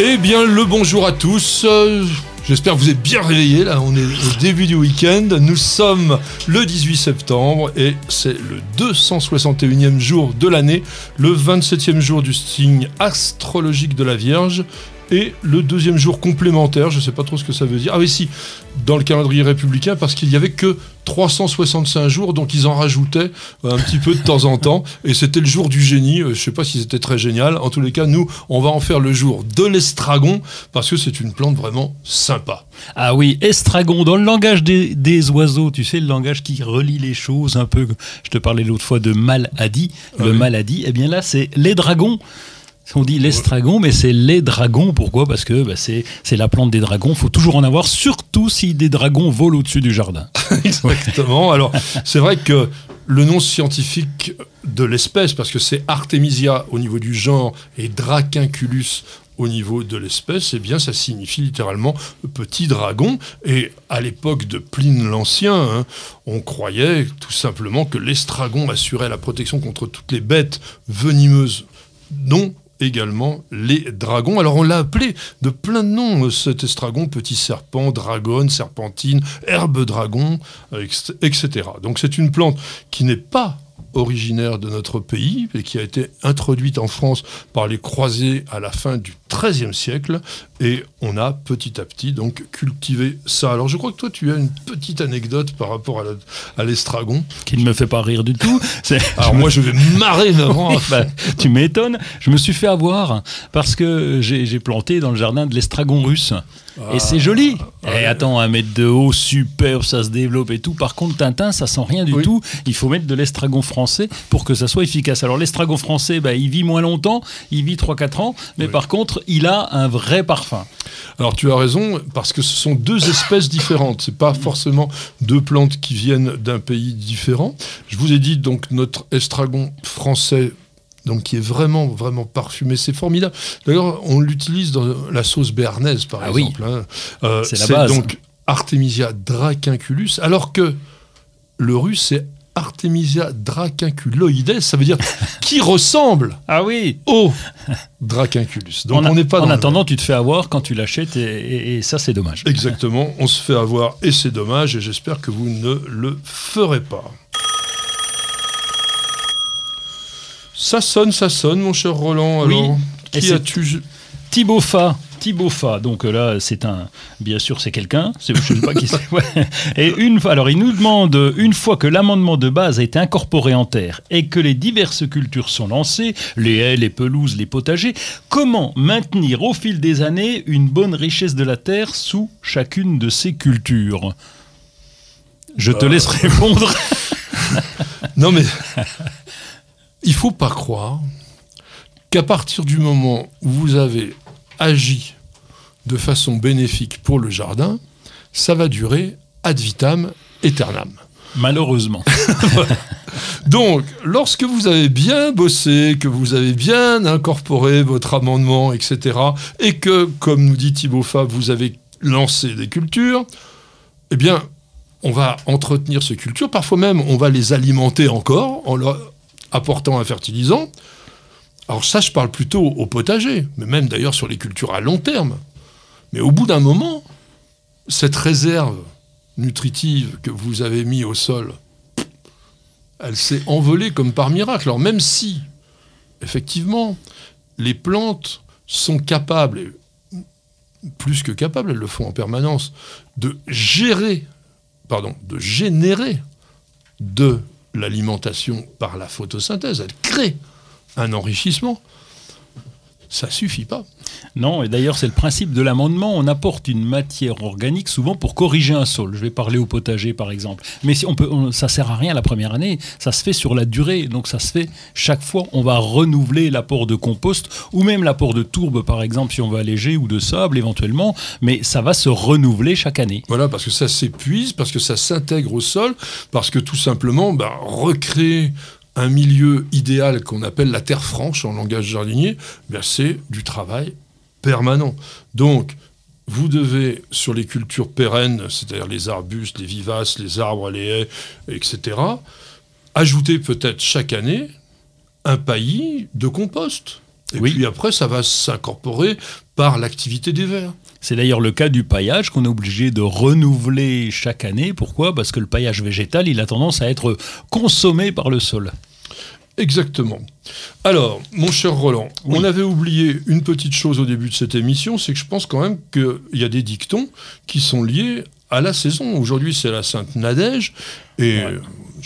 Eh bien, le bonjour à tous. Euh, J'espère que vous êtes bien réveillés. Là, on est au début du week-end. Nous sommes le 18 septembre et c'est le 261e jour de l'année, le 27e jour du signe astrologique de la Vierge et le deuxième jour complémentaire, je ne sais pas trop ce que ça veut dire. Ah oui, si, dans le calendrier républicain, parce qu'il n'y avait que 365 jours, donc ils en rajoutaient euh, un petit peu de temps en temps, et c'était le jour du génie. Euh, je ne sais pas si c'était très génial. En tous les cas, nous, on va en faire le jour de l'estragon, parce que c'est une plante vraiment sympa. Ah oui, estragon, dans le langage des, oiseaux, tu sais, le langage qui relie les choses un peu. Je te parlais l'autre fois de maladie. Le ah maladie, eh bien là, c'est les dragons. On dit l'estragon, mais c'est les dragons. Pourquoi? Parce que bah, c'est la plante des dragons. Il faut toujours en avoir, surtout si des dragons volent au-dessus du jardin. Exactement. Alors, c'est vrai que le nom scientifique de l'espèce, parce que c'est Artemisia au niveau du genre et Dracunculus au niveau de l'espèce, eh bien, ça signifie littéralement petit dragon. Et à l'époque de Pline l'Ancien, hein, on croyait tout simplement que l'estragon assurait la protection contre toutes les bêtes venimeuses. Non, également les dragons. Alors on l'a appelé de plein de noms, euh, cet estragon, petit serpent, dragon, serpentine, herbe dragon, euh, etc. Donc c'est une plante qui n'est pas originaire de notre pays et qui a été introduite en France par les croisés à la fin du XIIIe siècle et on a petit à petit donc cultivé ça. Alors je crois que toi tu as une petite anecdote par rapport à l'estragon. Qui ne me fait pas rire du tout. Alors moi je vais marrer devant. Bah, tu m'étonnes. Je me suis fait avoir parce que j'ai planté dans le jardin de l'estragon russe. Et c'est joli. et ah. eh, attends, un mètre de haut, superbe, ça se développe et tout. Par contre, Tintin, ça sent rien du tout. Il faut mettre de l'estragon français pour que ça soit efficace. Alors, l'estragon français, bah, il vit moins longtemps, il vit 3-4 ans, mais par contre, il a un vrai parfum. Alors, tu as raison, parce que ce sont deux espèces différentes. C'est pas forcément deux plantes qui viennent d'un pays différent. Je vous ai dit, donc, notre estragon français donc qui est vraiment, vraiment parfumé. C'est formidable. D'ailleurs, on l'utilise dans la sauce béarnaise, par ah exemple. Hein. Euh, c'est la base. donc Artemisia dracunculus, alors que le russe, c'est Artemisia dracunculoides, ça veut dire qui ressemble ah oui. au dracunculus. Donc on n'est pas En attendant, tu te fais avoir quand tu l'achètes et, et, ça c'est dommage. Exactement, on se fait avoir et c'est dommage et j'espère que vous ne le ferez pas. Ça sonne, ça sonne, mon cher Roland. Alors, oui. qui as-tu Thibaut Fa. Thibaut Fa, donc euh, là, c'est un, bien sûr, c'est quelqu'un. Je sais pas qui c'est. Et une, alors, il nous demande une fois que l'amendement de base a été incorporé en terre et que les diverses cultures sont lancées, les haies, les pelouses, les potagers, comment maintenir au fil des années une bonne richesse de la terre sous chacune de ces cultures? Je te euh. laisse répondre. non mais il faut pas croire qu'à partir du moment où vous avez agi de façon bénéfique pour le jardin, ça va durer ad vitam aeternam. Malheureusement. Donc, lorsque vous avez bien bossé, que vous avez bien incorporé votre amendement, etc., et que, comme nous dit Thibaut Fab, vous avez lancé des cultures, eh bien, on va entretenir ces cultures. Parfois même, on va les alimenter encore en leur apportant un fertilisant. Alors ça, je parle plutôt au potager, mais même d'ailleurs sur les cultures à long terme. Mais au bout d'un moment, cette réserve nutritive que vous avez mis au sol, elle s'est envolée comme par miracle. Alors même si, effectivement, les plantes sont capables, plus que capables, elles le font en permanence, de gérer, pardon, de générer de l'alimentation par la photosynthèse, elle crée un enrichissement. Ça suffit pas. Non, et d'ailleurs c'est le principe de l'amendement, on apporte une matière organique souvent pour corriger un sol. Je vais parler au potager par exemple. Mais si on peut, on- ça sert à rien la première année, ça se fait sur la durée, donc ça se fait chaque fois, on va renouveler l'apport de compost ou même l'apport de tourbe par exemple si on veut alléger ou de sable éventuellement, mais ça va se renouveler chaque année. Voilà, parce que ça s'épuise, parce que ça s'intègre au sol, parce que tout simplement, bah, recréer un milieu idéal qu'on appelle la terre franche en langage jardinier, bah, c'est du travail permanent. Donc, vous devez, sur les cultures pérennes, c'est-à-dire les arbustes, les vivaces, les arbres, les haies, etc., ajouter peut-être chaque année un paillis de compost. Et Oui. puis après, ça va s'incorporer par l'activité des vers. C'est d'ailleurs le cas du paillage qu'on est obligé de renouveler chaque année. Pourquoi? Parce que le paillage végétal, il a tendance à être consommé par le sol. Exactement. Alors, mon cher Roland, Oui. on avait oublié une petite chose au début de cette émission, c'est que je pense quand même qu'il y a des dictons qui sont liés à la saison. Aujourd'hui, c'est la Sainte Nadège, et Ouais.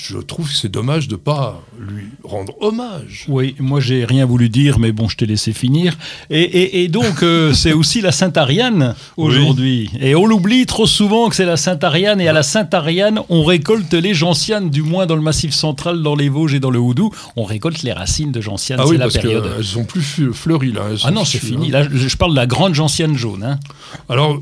Je trouve que c'est dommage de ne pas lui rendre hommage. Oui, moi j'ai rien voulu dire, mais bon, je t'ai laissé finir. Et, et- et donc, euh, c'est aussi la Sainte Ariane aujourd'hui. Et on l'oublie trop souvent que c'est la Sainte Ariane. Et à la Sainte Ariane, on récolte les gentianes, du moins dans le Massif central, dans les Vosges et dans le Houdou. On récolte les racines de gentianes. Ah c'est oui, la parce période. qu'elles sont plus fleuries là. elles Ah non, c'est fini. hein. Là, je je parle de la grande gentiane jaune. hein. Alors,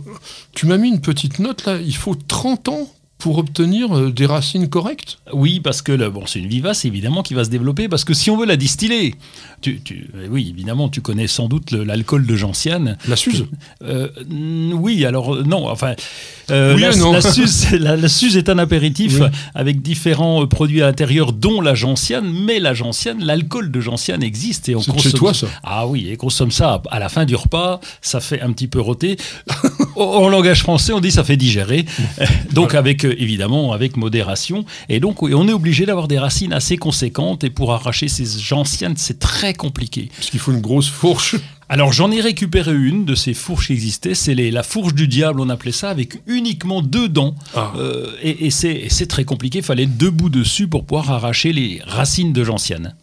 tu m'as mis une petite note là, il faut 30 ans pour obtenir euh, des racines correctes? Oui, parce que bon, c'est une vivace évidemment qui va se développer. Parce que si on veut la distiller, tu, tu- euh, oui, évidemment, tu connais sans doute l'alcool de gentiane. La Suze Euh, oui, alors euh, non, enfin, euh, Oui la, non. la Suze, la- la Suze est un apéritif Oui. avec différents produits à l'intérieur, dont la gentiane. Mais la gentiane, l'alcool de gentiane existe et on consomme chez toi, ça Ah oui, et consomme ça à la fin du repas, ça fait un petit peu rôter. en, langage français, on dit ça fait digérer. Donc avec évidemment avec modération. Et donc on est obligé d'avoir des racines assez conséquentes et pour arracher ces gentianes, c'est très compliqué. Parce qu'il faut une grosse fourche. Alors j'en ai récupéré une de ces fourches qui existaient, c'est la fourche du diable, on appelait ça, avec uniquement deux dents. Ah. Euh, et et c'est et c'est très compliqué, il fallait deux bouts dessus pour pouvoir arracher les racines de gentiane.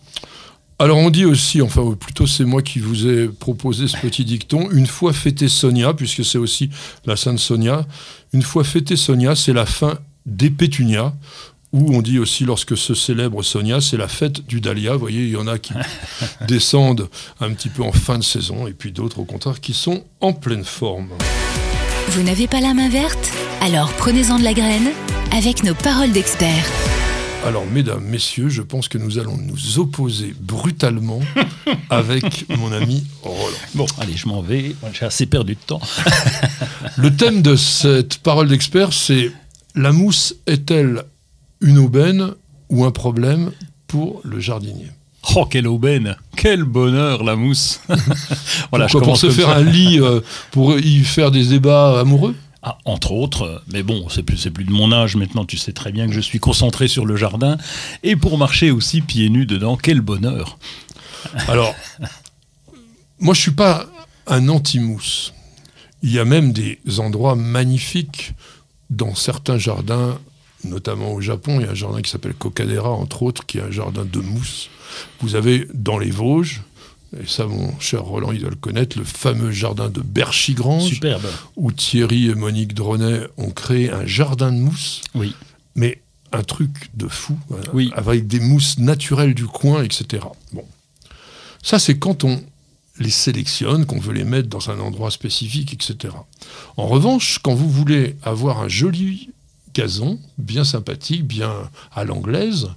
Alors on dit aussi, enfin ou plutôt c'est moi qui vous ai proposé ce petit dicton, une fois fêté Sonia, puisque c'est aussi la Sainte Sonia, une fois fêté Sonia, c'est la fin des pétunias, ou on dit aussi lorsque se célèbre Sonia, c'est la fête du dahlia. Vous voyez, il y en a qui descendent un petit peu en fin de saison, et puis d'autres au contraire qui sont en pleine forme. Vous n'avez pas la main verte? Alors prenez-en de la graine avec nos paroles d'experts. Alors, mesdames, messieurs, je pense que nous allons nous opposer brutalement avec mon ami Roland. Bon, allez, je m'en vais, j'ai assez perdu de temps. Le thème de cette parole d'expert, c'est la mousse est-elle une aubaine ou un problème pour le jardinier? Oh, quelle aubaine Quel bonheur, la mousse Voilà, je Pourquoi, Pour se faire ça. un lit, euh, pour y faire des débats amoureux? Ah, entre autres, mais bon, c'est plus, plus de mon âge maintenant, tu sais très bien que je suis concentré sur le jardin. Et pour marcher aussi pieds nus dedans, quel bonheur Alors, moi, je suis pas un anti-mousse. Il y a même des endroits magnifiques dans certains jardins, notamment au Japon. Il y a un jardin qui s'appelle Kokadera, entre autres, qui est un jardin de mousse. Vous avez dans les Vosges, et ça, mon cher Roland, il doit le connaître, le fameux jardin de Berchigrange, Superbe. où Thierry et Monique Dronet ont créé un jardin de mousse Oui. mais un truc de fou, Oui. avec des mousses naturelles du coin, etc. Bon, ça c'est quand on les sélectionne, qu'on veut les mettre dans un endroit spécifique, etc. En revanche, quand vous voulez avoir un joli gazon, bien sympathique, bien à l'anglaise,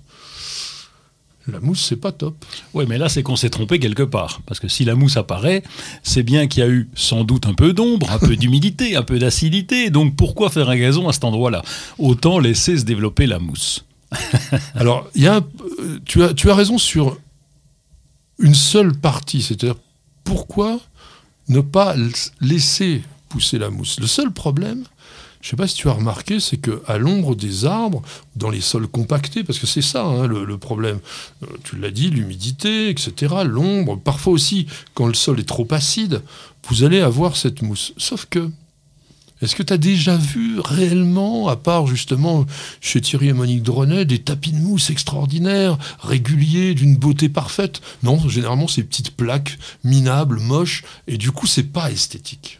la mousse c'est pas top. Oui, mais là, c'est qu'on s'est trompé quelque part. Parce que si la mousse apparaît, c'est bien qu'il y a eu sans doute un peu d'ombre, un peu d'humidité, un peu d'acidité. Donc pourquoi faire un gazon à cet endroit-là? Autant laisser se développer la mousse. Alors, y a euh, tu, as, tu as raison sur une seule partie, c'est-à-dire pourquoi ne pas laisser pousser la mousse? Le seul problème, je ne sais pas si tu as remarqué, c'est qu'à l'ombre des arbres, dans les sols compactés, parce que c'est ça hein, le, problème, Euh, tu l'as dit, l'humidité, etc., l'ombre, parfois aussi quand le sol est trop acide, vous allez avoir cette mousse. Sauf que, Est-ce que tu as déjà vu réellement, à part justement chez Thierry et Monique Dronet, des tapis de mousse extraordinaires, réguliers, d'une beauté parfaite? Non, généralement, c'est petites plaques minables, moches, et du coup, c'est pas esthétique.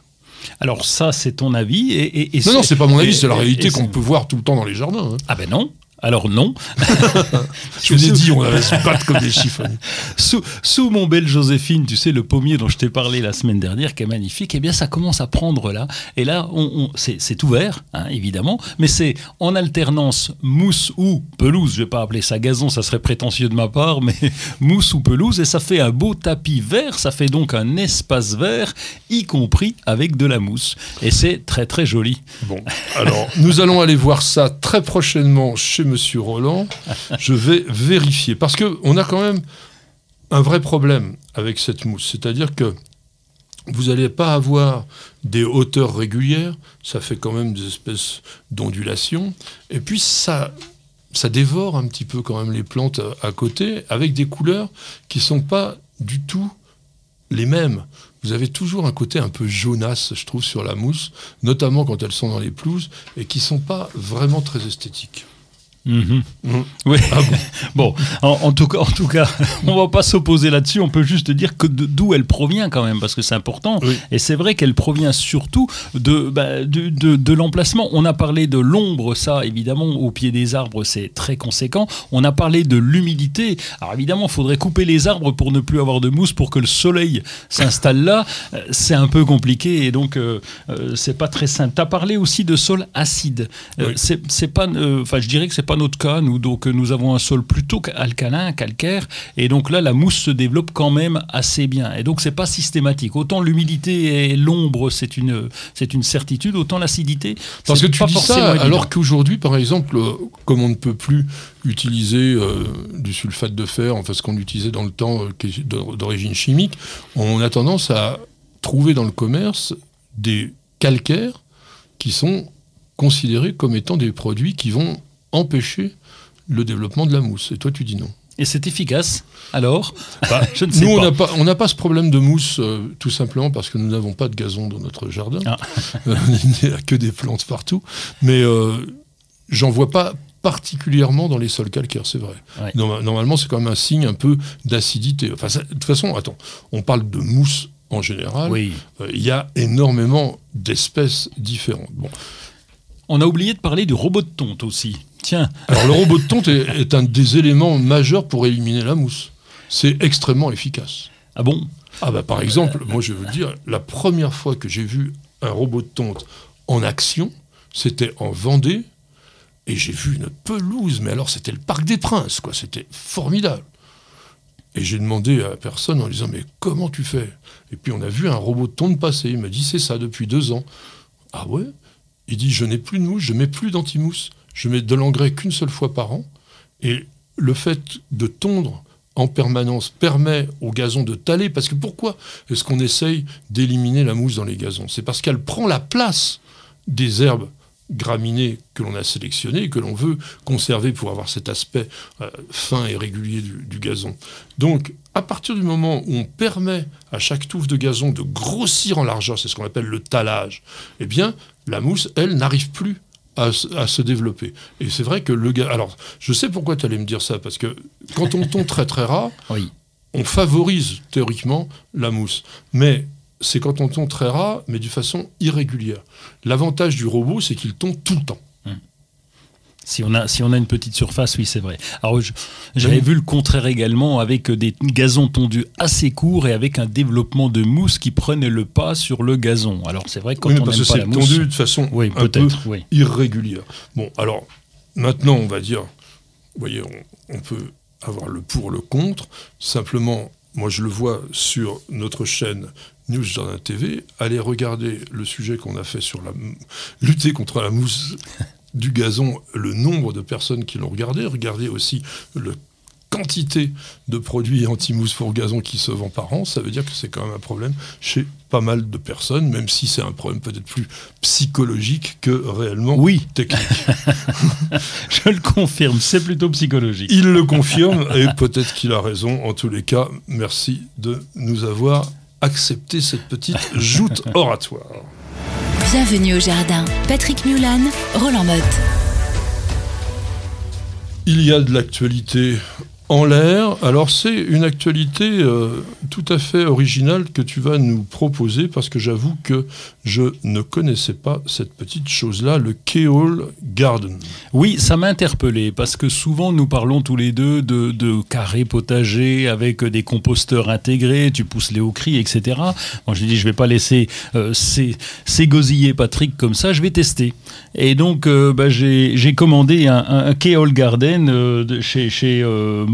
Alors ça, c'est ton avis. Et, non, non, c'est pas mon avis, c'est la réalité qu'on peut voir tout le temps dans les jardins. hein. Ah ben non. Alors non. Je vous ai dit, on allait se battre comme des chiffonniers. Sous, sous mon belle Joséphine, tu sais, le pommier dont je t'ai parlé la semaine dernière, qui est magnifique, eh bien, ça commence à prendre là. Et là, on, on- c'est ouvert, hein, évidemment, mais c'est en alternance mousse ou pelouse. Je vais pas appeler ça gazon, ça serait prétentieux de ma part, mais mousse ou pelouse. Et ça fait un beau tapis vert, ça fait donc un espace vert, y compris avec de la mousse. Et c'est très, très joli. Bon, alors, nous allons aller voir ça très prochainement chez Monsieur Roland. Je vais vérifier. Parce qu'on a quand même un vrai problème avec cette mousse. C'est-à-dire que vous n'allez pas avoir des hauteurs régulières. Ça fait quand même des espèces d'ondulations. Et puis, ça, dévore un petit peu quand même les plantes à, côté avec des couleurs qui ne sont pas du tout les mêmes. Vous avez toujours un côté un peu jaunasse, je trouve, sur la mousse, notamment quand elles sont dans les pelouses, et qui sont pas vraiment très esthétiques. Mhm. Oui. Ah bon Bon, en, en tout cas, en tout cas, on va pas s'opposer là-dessus. On peut juste dire que d'où elle provient quand même, parce que c'est important. Oui. Et c'est vrai qu'elle provient surtout de, bah, de, de- de l'emplacement. On a parlé de l'ombre, ça, évidemment, au pied des arbres, c'est très conséquent. On a parlé de l'humidité. Alors évidemment, il faudrait couper les arbres pour ne plus avoir de mousse, pour que le soleil s'installe là. Euh, C'est un peu compliqué et donc euh, euh, c'est pas très simple. Tu as parlé aussi de sol acide. Euh, Oui. c'est pas, enfin, je dirais que c'est pas notre cas. Nous, donc, euh, nous avons un sol plutôt alcalin, calcaire, et donc là, la mousse se développe quand même assez bien. Et donc, c'est pas systématique. Autant l'humidité et l'ombre, c'est une, c'est une certitude, autant l'acidité. Parce que tu pas dis ça évident. alors qu'aujourd'hui, par exemple, euh, comme on ne peut plus utiliser euh, du sulfate de fer, enfin ce qu'on utilisait dans le temps, euh, d'origine chimique, on a tendance à trouver dans le commerce des calcaires qui sont considérés comme étant des produits qui vont empêcher le développement de la mousse. Et toi, tu dis non. Et c'est efficace. Alors, Bah, je ne sais Nous, on n'a pas, on n'a pas ce problème de mousse, euh, tout simplement parce que nous n'avons pas de gazon dans notre jardin. Ah. Euh, Il n'y a que des plantes partout. Mais euh, j'en vois pas particulièrement dans les sols calcaires, c'est vrai. Ouais. Normalement, c'est quand même un signe un peu d'acidité. Enfin, ça- de toute façon, attends, on parle de mousse en général. Oui. Euh, Il y a énormément d'espèces différentes. Bon. On a oublié de parler du robot de tonte aussi. Tiens, Alors, le robot de tonte est, est un des éléments majeurs pour éliminer la mousse. C'est extrêmement efficace. ah bon? Ah bah par exemple, moi je veux vous dire, la première fois que j'ai vu un robot de tonte en action, c'était en Vendée, et j'ai vu une pelouse, mais alors c'était le Parc des Princes, quoi, c'était formidable. Et j'ai demandé à la personne en lui disant, mais comment tu fais? Et puis on a vu un robot de tonte passer, il m'a dit, c'est ça depuis deux ans. Ah ouais? Il dit, je n'ai plus de mousse, je mets plus d'anti-mousse, je mets de l'engrais qu'une seule fois par an, et le fait de tondre en permanence permet au gazon de taler. Parce que pourquoi est-ce qu'on essaye d'éliminer la mousse dans les gazons? C'est parce qu'elle prend la place des herbes graminées que l'on a sélectionnées et que l'on veut conserver pour avoir cet aspect euh, fin et régulier du, du gazon. Donc, à partir du moment où on permet à chaque touffe de gazon de grossir en largeur, c'est ce qu'on appelle le talage, eh bien, la mousse, elle, n'arrive plus à, se- à se développer. Et c'est vrai que le gars... Alors, je sais pourquoi tu allais me dire ça, parce que quand on tombe très très rare, Oui. on favorise théoriquement la mousse. Mais c'est quand on tombe très ras, mais d'une façon irrégulière. L'avantage du robot, c'est qu'il tombe tout le temps. Si on, a, si on a une petite surface, oui, c'est vrai. Alors, j'avais Oui. vu le contraire également avec des gazons tondus assez courts et avec un développement de mousse qui prenait le pas sur le gazon. Alors, c'est vrai que quand Oui, on parce que pas la mousse... tendu de façon Oui, un peu peut-être, oui. irrégulière. Bon, alors, maintenant, on va dire, vous voyez, on, on peut avoir le pour, le contre. Simplement, moi, je le vois sur notre chaîne News Jardin TV. Allez regarder le sujet qu'on a fait sur la lutter contre la mousse du gazon, le nombre de personnes qui l'ont regardé. Regardez aussi le quantité de produits anti-mousse pour gazon qui se vend par an, ça veut dire que c'est quand même un problème chez pas mal de personnes, même si c'est un problème peut-être plus psychologique que réellement Oui. technique. Je le confirme, c'est plutôt psychologique. Il le confirme et peut-être qu'il a raison. En tous les cas, merci de nous avoir accepté cette petite joute oratoire. Bienvenue au jardin. Patrick Mulan, Roland Motte. Il y a de l'actualité en l'air. Alors c'est une actualité euh, tout à fait originale que tu vas nous proposer parce que j'avoue que je ne connaissais pas cette petite chose-là, le Keol Garden. Oui, ça m'a interpellé parce que souvent nous parlons tous les deux de, de carrés potagers avec des composteurs intégrés, tu pousses les hauts cris, etc. Moi je dis je vais pas laisser euh, s'égosiller Patrick comme ça, je vais tester. Et donc euh, bah, j'ai commandé un, un, Keol Garden euh, chez, chez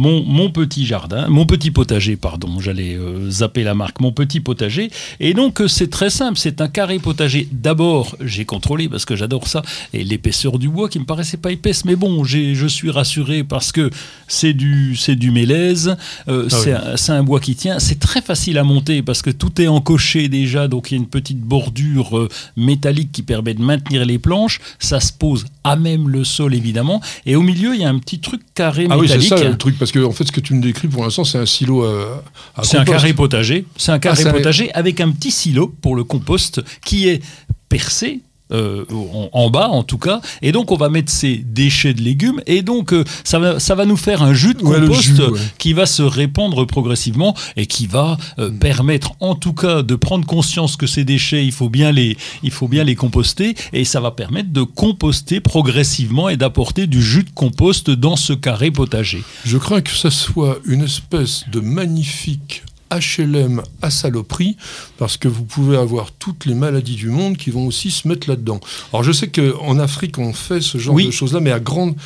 mon, mon, petit jardin, mon petit potager, pardon, j'allais euh, zapper la marque, mon petit potager. Et donc c'est très simple, c'est un carré potager. D'abord, j'ai contrôlé parce que j'adore ça et l'épaisseur du bois qui me paraissait pas épaisse, mais bon, je suis rassuré parce que c'est du c'est du mélèze, euh, ah c'est oui. un, un, bois qui tient. C'est très facile à monter parce que tout est encoché déjà, donc il y a une petite bordure euh, métallique qui permet de maintenir les planches. Ça se pose à même le sol évidemment, et au milieu il y a un petit truc carré ah métallique. oui, c'est ça le truc parce que en fait ce que tu me décris pour l'instant c'est un silo à, à C'est un carré potager. C'est un carré ah, potager avec un petit silo pour le compost qui est percé euh, en, en, bas en tout cas et donc on va mettre ces déchets de légumes et donc euh, ça, va, ça va nous faire un jus de compost ouais, jus, ouais. qui va se répandre progressivement et qui va euh, mmh. permettre en tout cas de prendre conscience que ces déchets il faut bien les, il faut bien les composter et ça va permettre de composter progressivement et d'apporter du jus de compost dans ce carré potager. Je crains que ça soit une espèce de magnifique HLM à saloperie parce que vous pouvez avoir toutes les maladies du monde qui vont aussi se mettre là-dedans. Alors je sais qu'en Afrique on fait ce genre oui. de choses-là, mais à grande,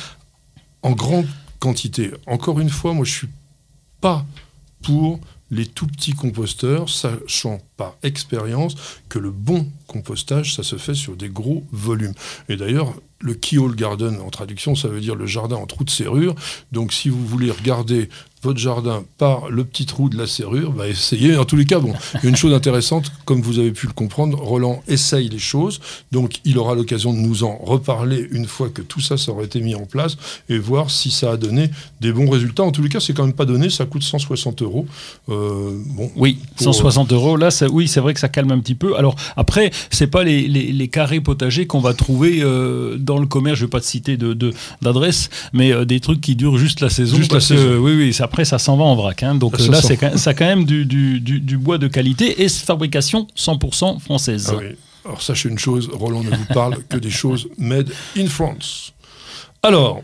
en grande quantité. Encore une fois, moi je suis pas pour les tout petits composteurs, sachant par expérience que le bon compostage, ça se fait sur des gros volumes. Et d'ailleurs, le keyhole garden, en traduction, ça veut dire le jardin en trou de serrure. Donc si vous voulez regarder votre jardin par le petit trou de la serrure, bah essayez. En tous les cas, bon, une chose intéressante, comme vous avez pu le comprendre, Roland essaye les choses, donc il aura l'occasion de nous en reparler une fois que tout ça, ça aurait été mis en place et voir si ça a donné des bons résultats. En tous les cas, c'est quand même pas donné, ça coûte 160 euros. Euh, bon, oui, pour, 160 euros, là, ça, oui, c'est vrai que ça calme un petit peu. Alors après, c'est pas les, les, les, carrés potagers qu'on va trouver euh, dans le commerce, je vais pas te citer d'adresse, de, mais euh, des trucs qui durent juste la saison. Juste la saison. Que, oui, oui, ça après, ça s'en va en vrac. Hein. Donc ça là, c'est quand, ça quand même du, du, du, du, bois de qualité et fabrication 100% française. Ah oui. Alors sachez une chose, Roland ne vous parle que des choses made in France. Alors,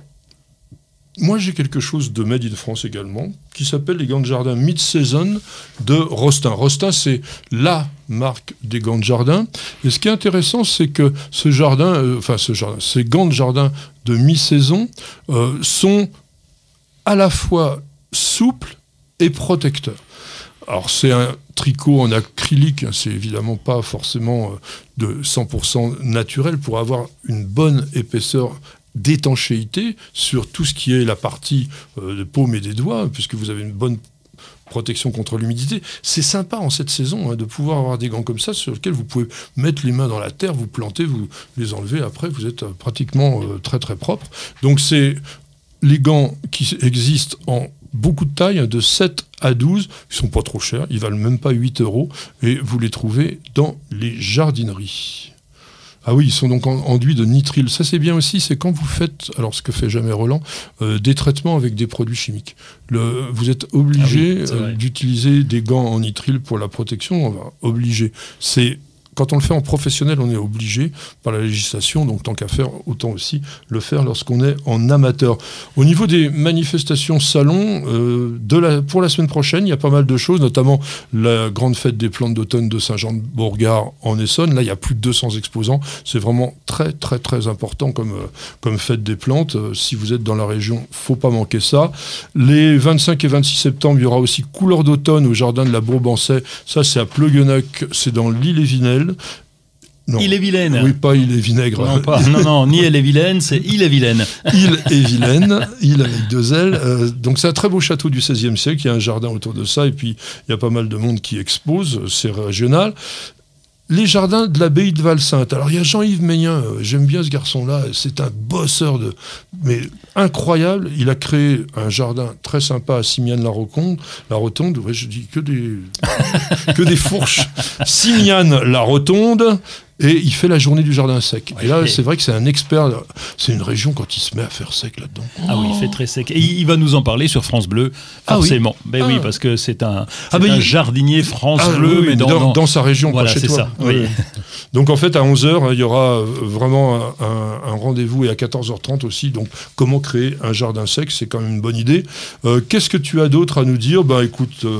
moi j'ai quelque chose de made in France également, qui s'appelle les gants de jardin mid-season de Rostin. Rostin, c'est la marque des gants de jardin. Et ce qui est intéressant, c'est que ce jardin, euh, enfin ce jardin, ces gants de jardin de mi-saison euh, sont à la fois souple et protecteur. Alors c'est un tricot en acrylique, hein, c'est évidemment pas forcément euh, de 100% naturel pour avoir une bonne épaisseur d'étanchéité sur tout ce qui est la partie euh, de paume et des doigts, puisque vous avez une bonne protection contre l'humidité. C'est sympa en cette saison hein, de pouvoir avoir des gants comme ça sur lesquels vous pouvez mettre les mains dans la terre, vous planter, vous les enlever après, vous êtes euh, pratiquement euh, très très propre. Donc c'est les gants qui existent en beaucoup de tailles, de 7 à 12, ils sont pas trop chers, ils valent même pas 8 euros, et vous les trouvez dans les jardineries. Ah oui, ils sont donc enduits de nitrile. Ça, c'est bien aussi, c'est quand vous faites, alors ce que fait jamais Roland, euh, des traitements avec des produits chimiques. Le, vous êtes obligé ah oui, euh, d'utiliser des gants en nitrile pour la protection. Enfin, obligé. C'est quand on le fait en professionnel, on est obligé par la législation, donc tant qu'à faire, autant aussi le faire lorsqu'on est en amateur. Au niveau des manifestations salon, euh, pour la semaine prochaine, il y a pas mal de choses, notamment la grande fête des plantes d'automne de Saint-Jean-de-Bourgard en Essonne. Là, il y a plus de 200 exposants. C'est vraiment très, très, très important comme, euh, comme fête des plantes. Euh, si vous êtes dans la région, faut pas manquer ça. Les 25 et 26 septembre, il y aura aussi Couleur d'automne au jardin de la Bourbancet. Ça, c'est à Pleuguenac, c'est dans l'île et Vinel. Non. Il est vilaine. Oui, pas il est vinaigre. Non, pas. non, non, ni elle est vilaine, c'est il est vilaine. il est vilaine, il avec deux ailes. Euh, donc c'est un très beau château du XVIe siècle, il y a un jardin autour de ça, et puis il y a pas mal de monde qui expose, c'est régional les jardins de l'abbaye de Valsainte. Alors il y a Jean-Yves Meignin, euh, j'aime bien ce garçon-là, c'est un bosseur de, mais incroyable. Il a créé un jardin très sympa à Simiane-la-Rotonde. La Rotonde, ouais, je dis que des, que des fourches. Simiane-la-Rotonde. Et il fait la journée du jardin sec. Et là, c'est vrai que c'est un expert. C'est une région quand il se met à faire sec là-dedans. Ah oui, il fait très sec. Et il va nous en parler sur France Bleu, Ah oui. forcément. Ben oui, Ah. parce que c'est un, Ah ben, un il- jardinier France Ah, Bleu, oui, mais dans, dans, dans- dans sa région, Voilà, pas chez toi. ça. Oui. Donc en fait, à 11h, il y aura euh, vraiment un, un rendez-vous et à 14h30 aussi. Donc comment créer un jardin sec, c'est quand même une bonne idée. Euh, Qu'est-ce que tu as d'autre à nous dire? Bah écoute, euh,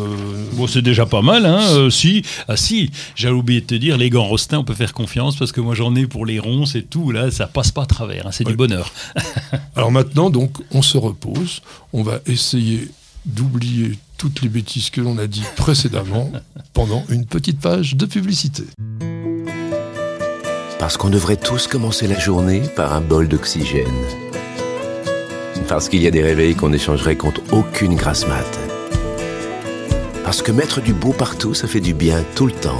Bon, c'est déjà pas mal, hein. euh, si, ah si, j'avais oublié de te dire, les gants rostins, on peut faire confiance parce que moi j'en ai pour les ronces et tout, là, ça passe pas à travers, hein, c'est Ouais. du bonheur. alors maintenant, donc on se repose. On va essayer d'oublier toutes les bêtises que l'on a dit précédemment pendant une petite page de publicité. Parce qu'on devrait tous commencer la journée par un bol d'oxygène. Parce qu'il y a des réveils qu'on échangerait contre aucune grasse mat. Parce que mettre du beau partout, ça fait du bien tout le temps.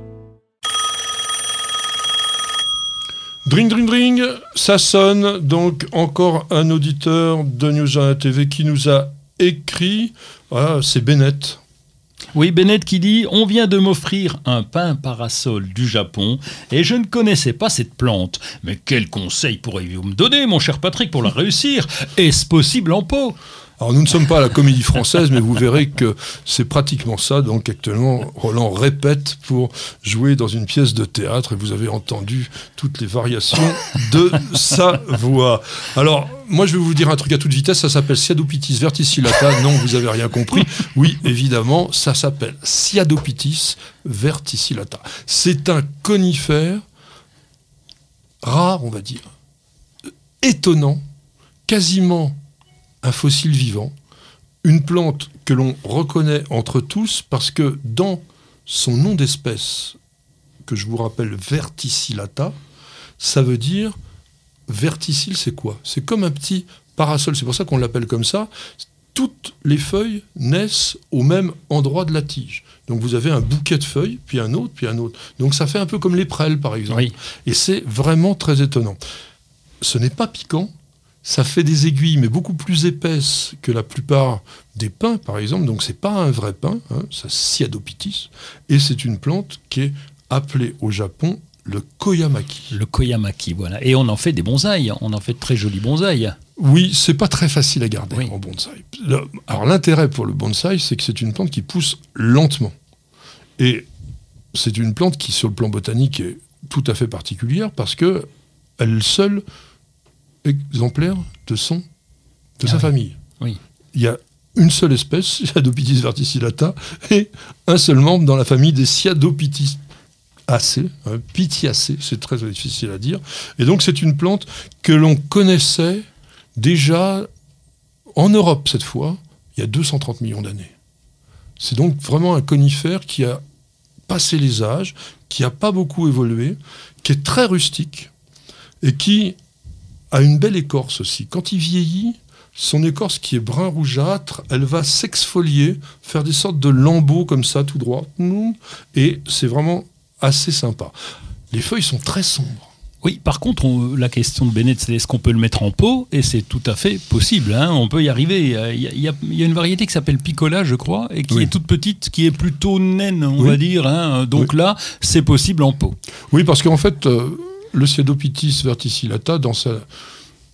Dring, dring, dring, ça sonne. Donc, encore un auditeur de News Journal TV qui nous a écrit. Voilà, c'est Bennett. Oui, Bennett qui dit On vient de m'offrir un pain parasol du Japon et je ne connaissais pas cette plante. Mais quel conseil pourriez-vous me donner, mon cher Patrick, pour la réussir? Est-ce possible en pot? Alors, nous ne sommes pas à la comédie française, mais vous verrez que c'est pratiquement ça. Donc, actuellement, Roland répète pour jouer dans une pièce de théâtre et vous avez entendu toutes les variations de sa voix. Alors, moi, je vais vous dire un truc à toute vitesse. Ça s'appelle Siadopitis verticillata. Non, vous avez rien compris. Oui, évidemment, ça s'appelle Siadopitis verticillata. C'est un conifère rare, on va dire, étonnant, quasiment un fossile vivant, une plante que l'on reconnaît entre tous parce que dans son nom d'espèce, que je vous rappelle verticillata, ça veut dire verticille, c'est quoi? C'est comme un petit parasol, c'est pour ça qu'on l'appelle comme ça. Toutes les feuilles naissent au même endroit de la tige. Donc vous avez un bouquet de feuilles, puis un autre, puis un autre. Donc ça fait un peu comme les prêles, par exemple. Oui. Et c'est vraiment très étonnant. Ce n'est pas piquant, ça fait des aiguilles, mais beaucoup plus épaisses que la plupart des pins, par exemple. Donc c'est pas un vrai pin, hein, ça Siadopitis. Et c'est une plante qui est appelée au Japon le koyamaki. Le koyamaki, voilà. Et on en fait des bonsaïs, on en fait de très jolis bonsaïs. Oui, c'est pas très facile à garder Oui. en bonsaï. Alors l'intérêt pour le bonsaï, c'est que c'est une plante qui pousse lentement. Et c'est une plante qui, sur le plan botanique, est tout à fait particulière parce que elle seule exemplaire de son, de Ah sa oui. famille. Oui. Il y a une seule espèce, Siadopitis verticillata, et un seul membre dans la famille des Siadopitis acées, hein, Pithiacées, c'est très difficile à dire. Et donc c'est une plante que l'on connaissait déjà en Europe cette fois, il y a 230 millions d'années. C'est donc vraiment un conifère qui a passé les âges, qui n'a pas beaucoup évolué, qui est très rustique et qui a une belle écorce aussi. Quand il vieillit, son écorce qui est brun rougeâtre, elle va s'exfolier, faire des sortes de lambeaux comme ça, tout droit. Et c'est vraiment assez sympa. Les feuilles sont très sombres. Oui, par contre, on- la question de Bennett, c'est est-ce qu'on peut le mettre en pot? Et c'est tout à fait possible, hein, on peut y arriver. Il y a, il y une variété qui s'appelle Piccola, je crois, et qui Oui. est toute petite, qui est plutôt naine, on Oui. va dire. hein. Donc là, c'est possible en pot. Oui, parce qu'en fait, euh, le Siadopitis verticillata, dans sa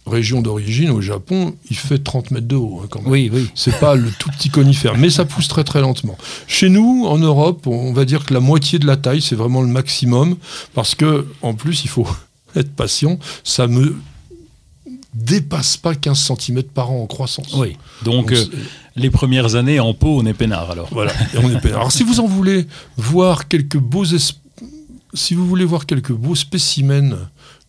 région d'origine, au Japon, il fait 30 mètres de haut hein, quand même. Oui, oui. C'est pas le tout petit conifère, mais ça pousse très très lentement. Chez nous, en Europe, on va dire que la moitié de la taille, c'est vraiment le maximum, parce que en plus, il faut être patient. Ça me dépasse pas 15 cm par an en croissance. Oui. Donc, Donc, euh, les premières années en pot, on est peinard alors. voilà. Et on est peinard. Alors, si vous en voulez voir quelques beaux, es- si vous voulez voir quelques beaux spécimens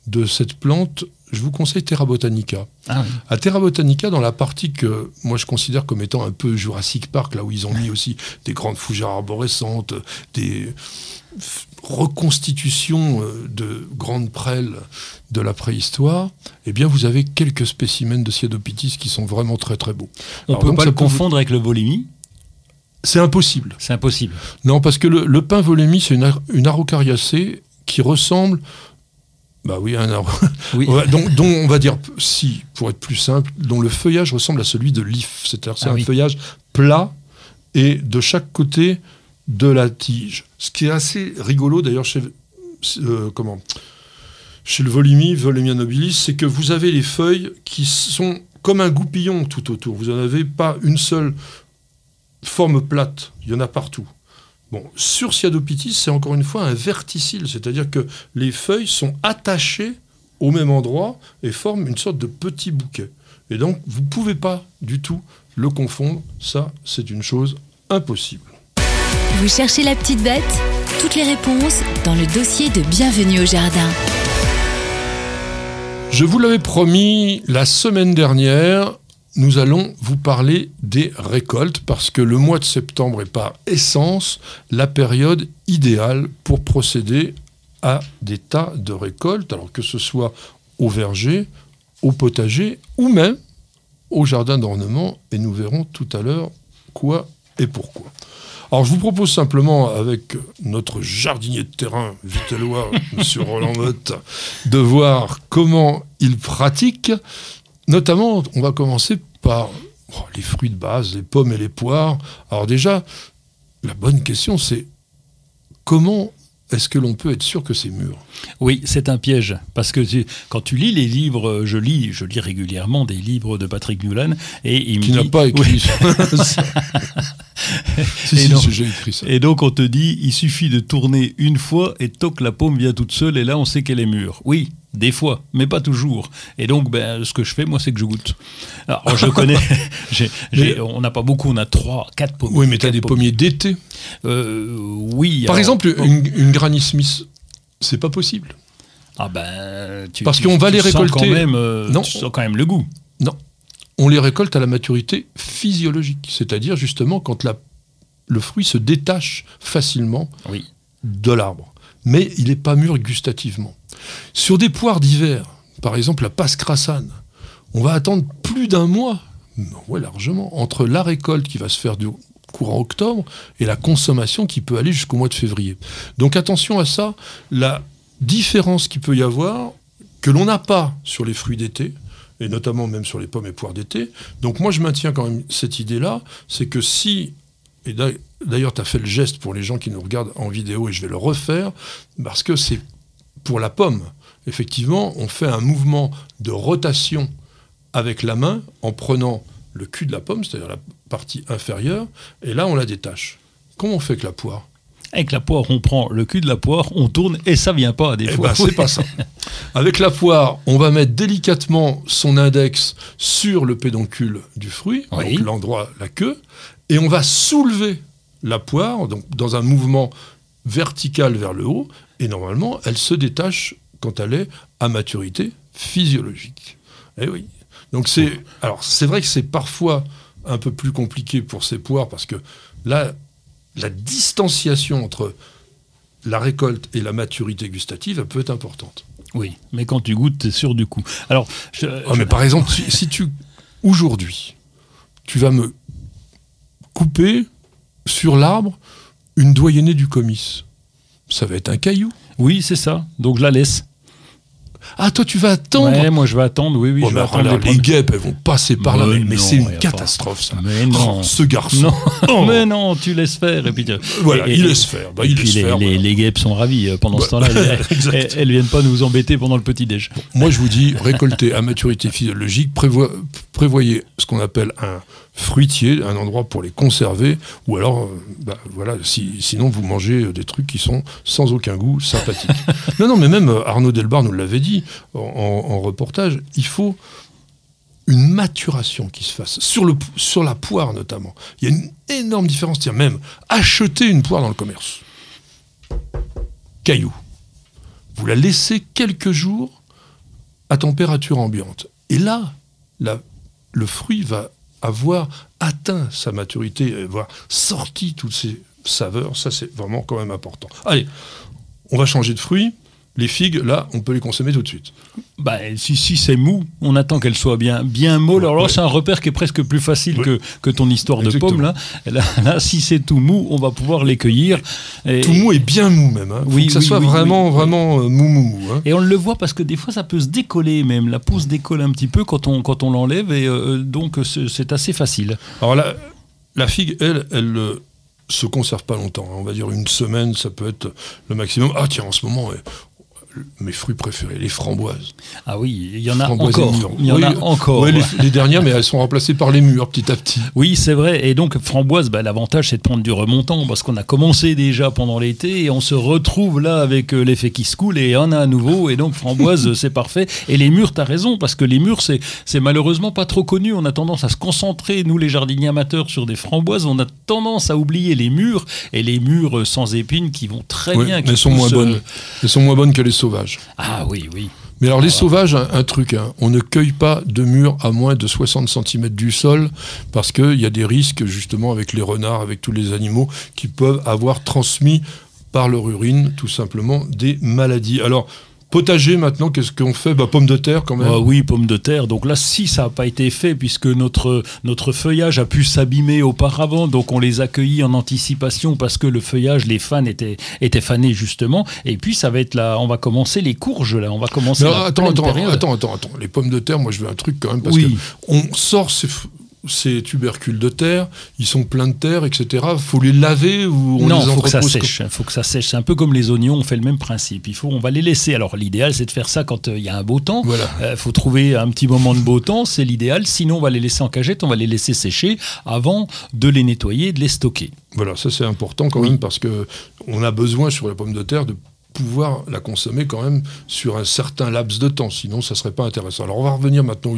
de cette plante, je vous conseille Terra Botanica. Ah oui. À Terra Botanica, dans la partie que moi je considère comme étant un peu Jurassic Park, là où ils ont mis aussi des grandes fougères arborescentes, des reconstitutions euh, de grandes prêles de la préhistoire, eh bien vous avez quelques spécimens de Cyadopitis qui sont vraiment très très beaux. On Alors peut donc, pas le vous- confondre avec le volimi. C'est impossible. C'est impossible. Non, parce que le, le pin volémie, c'est une, une araucariacée qui ressemble. Bah oui, un arbre. Oui. Ouais, dont, dont on va dire, si, pour être plus simple, dont le feuillage ressemble à celui de l'if. C'est-à-dire c'est Ah un oui. feuillage plat et de chaque côté de la tige. Ce qui est assez rigolo d'ailleurs chez, euh, comment, chez le volimi, Volemia nobilis, c'est que vous avez les feuilles qui sont comme un goupillon tout autour. Vous n'en avez pas une seule forme plate. Il y en a partout. Bon, sur Cyadopitis, c'est encore une fois un verticille, c'est-à-dire que les feuilles sont attachées au même endroit et forment une sorte de petit bouquet. Et donc, vous ne pouvez pas du tout le confondre. Ça, c'est une chose impossible. Vous cherchez la petite bête? Toutes les réponses dans le dossier de Bienvenue au Jardin. Je vous l'avais promis la semaine dernière, nous allons vous parler des récoltes parce que le mois de septembre est par essence la période idéale pour procéder à des tas de récoltes, alors que ce soit au verger, au potager ou même au jardin d'ornement et nous verrons tout à l'heure quoi et pourquoi. Alors je vous propose simplement avec notre jardinier de terrain vitellois, M. Roland Motte, de voir comment il pratique. Notamment, on va commencer par oh, les fruits de base, les pommes et les poires. Alors déjà, la bonne question c'est comment est-ce que l'on peut être sûr que c'est mûr? Oui, c'est un piège. Parce que tu- quand tu lis les livres, je lis, je lis régulièrement des livres de Patrick Mulan, et il Qui n'a pas écrit Oui. si, Et si, non. si, j'ai écrit ça. Et donc on te dit, il suffit de tourner une fois et toc, la pomme vient toute seule et là on sait qu'elle est mûre. Oui, des fois, mais pas toujours. Et donc ben, ce que je fais, moi, c'est que je goûte. Alors je connais, on n'a pas beaucoup, on a trois, quatre pommes. Oui, mais tu as des pommiers d'été. Euh, oui. Par alors- exemple, une, une Granny Smith, c'est pas possible. Ah ben, tu, Parce qu'on va tu les récolter. Quand même, euh, Non. Tu sens quand même le goût. Non. On les récolte à la maturité physiologique, c'est-à-dire justement quand la- le fruit se détache facilement Oui. de l'arbre. Mais il n'est pas mûr gustativement. Sur des poires d'hiver, par exemple la passe crassane, on va attendre plus d'un mois, ouais, largement, entre la récolte qui va se faire du courant octobre et la consommation qui peut aller jusqu'au mois de février. Donc attention à ça, la différence qu'il peut y avoir, que l'on n'a pas sur les fruits d'été, et notamment même sur les pommes et poires d'été. Donc moi je maintiens quand même cette idée-là, c'est que si, et d'a- d'ailleurs tu as fait le geste pour les gens qui nous regardent en vidéo, et je vais le refaire, parce que c'est pour la pomme. Effectivement, on fait un mouvement de rotation avec la main en prenant le cul de la pomme, c'est-à-dire la partie inférieure, et là on la détache. Comment on fait avec la poire? Avec la poire, on prend le cul de la poire, on tourne et ça vient pas à des Eh fois. ben, c'est pas ça. Avec la poire, on va mettre délicatement son index sur le pédoncule du fruit, Oui. donc l'endroit, la queue, et on va soulever la poire, donc dans un mouvement vertical vers le haut, et normalement, elle se détache quand elle est à maturité physiologique. Eh oui. Donc c'est, alors c'est vrai que c'est parfois un peu plus compliqué pour ces poires parce que là, la distanciation entre la récolte et la maturité gustative, elle peut être importante. Oui, mais quand tu goûtes, t'es sûr du coup. Alors, je- Ah, je- mais par exemple, si, si tu aujourd'hui, tu vas me couper sur l'arbre une doyennée du comice, ça va être un caillou. oui, c'est ça. Donc je la laisse. Ah, toi, tu vas attendre. Ouais, moi je vais attendre. Oui, oui, Oh, je mais vais alors attendre là, les guêpes, elles vont passer par là, Mais mais, non, c'est une catastrophe, ça. Mais non. Oh, ce garçon. Non, Oh. mais non, tu laisses faire. Et puis, euh, Voilà, et- il laisse faire. Bah, il puis laisse les, faire, les- voilà. les guêpes sont ravis euh, pendant ce Ouais. temps-là. Elles, elles- viennent pas nous embêter pendant le petit-déj. Moi, je vous dis, récolter à maturité physiologique, prévo- prévoyez ce qu'on appelle un fruitier, un endroit pour les conserver, ou alors, euh, bah, voilà, si- sinon vous mangez euh, des trucs qui sont sans aucun goût, sympathiques. non, non, mais même euh, Arnaud Delbar nous l'avait dit en, en- en reportage, il faut une maturation qui se fasse, sur, le, sur la poire notamment. Il y a une énorme différence, tiens, même acheter une poire dans le commerce. Caillou. Vous la laissez quelques jours, à température ambiante. Et là, la- le fruit va avoir atteint sa maturité, avoir sorti toutes ses saveurs. Ça, c'est vraiment quand même important. Allez, on va changer de fruit. Les figues, là, on peut les consommer tout de suite. Bah, si, si c'est mou, on attend qu'elle soit bien, bien molle. Alors là, Ouais. c'est un repère qui est presque plus facile Ouais. que, que ton histoire de pomme. Là. Là, là, si c'est tout mou, on va pouvoir les cueillir. Et, Tout mou et bien mou même. Hein. Faut Oui, que ça oui, soit oui, vraiment, vraiment euh, mou, mou, mou. hein. et on le voit parce que des fois, ça peut se décoller même. La peau se décolle un petit peu quand on, quand on l'enlève. Et euh, donc, c'est assez facile. Alors la, la figue, elle, elle se conserve pas longtemps. hein. On va dire une semaine, ça peut être le maximum. Ah tiens, en ce moment, euh, mes fruits préférés, les framboises. Ah oui, il y en a Framboises encore. mûres. Il y en Oui, a encore. ouais, les, les dernières, mais elles sont remplacées par les mûres petit à petit. Oui, c'est vrai. Et donc, framboise, bah, l'avantage, c'est de prendre du remontant parce qu'on a commencé déjà pendant l'été et on se retrouve là avec euh, l'effet qui se coule et on a à nouveau. Et donc, framboise, c'est parfait. Et les murs, tu as raison parce que les murs, c'est c'est malheureusement pas trop connu. On a tendance à se concentrer, nous, les jardiniers amateurs, sur des framboises. On a tendance à oublier les murs et les murs euh, sans épines qui vont très bien. elles sont moins euh, bonnes. Elles sont moins bonnes que les sauvages. Ah oui, oui. Mais alors les sauvages, un, un truc, hein, on ne cueille pas de mûres à moins de 60 cm du sol parce qu'il y a des risques justement avec les renards, avec tous les animaux qui peuvent avoir transmis par leur urine tout simplement des maladies. Alors potager maintenant, qu'est-ce qu'on fait? Bah, Pommes de terre quand même. Ah oui, pommes de terre. Donc là, si ça n'a pas été fait, puisque notre, notre feuillage a pu s'abîmer auparavant, donc on les a cueillis en anticipation parce que le feuillage, les fans étaient, étaient fanés justement. Et puis ça va être là, on va commencer les courges là, on va commencer. La alors, attends, attends, attends, attends, attends. Les pommes de terre, moi je veux un truc quand même parce Oui. que on sort ces, ces tubercules de terre, ils sont pleins de terre, etc. Faut les laver ou on non, les il faut que ça sèche. faut que ça sèche. C'est un peu comme les oignons, on fait le même principe. Il faut, on va les laisser. Alors l'idéal, c'est de faire ça quand euh, il y a un beau temps. comme- Voilà. Il faut trouver un petit moment de beau temps, c'est l'idéal. Sinon, on va les laisser en cagette, on va les laisser sécher avant de les nettoyer et de les stocker. Voilà, ça c'est important quand Oui. même parce que on a besoin sur la pomme de terre de pouvoir la consommer quand même sur un certain laps de temps, sinon ça serait pas intéressant. Alors on va revenir maintenant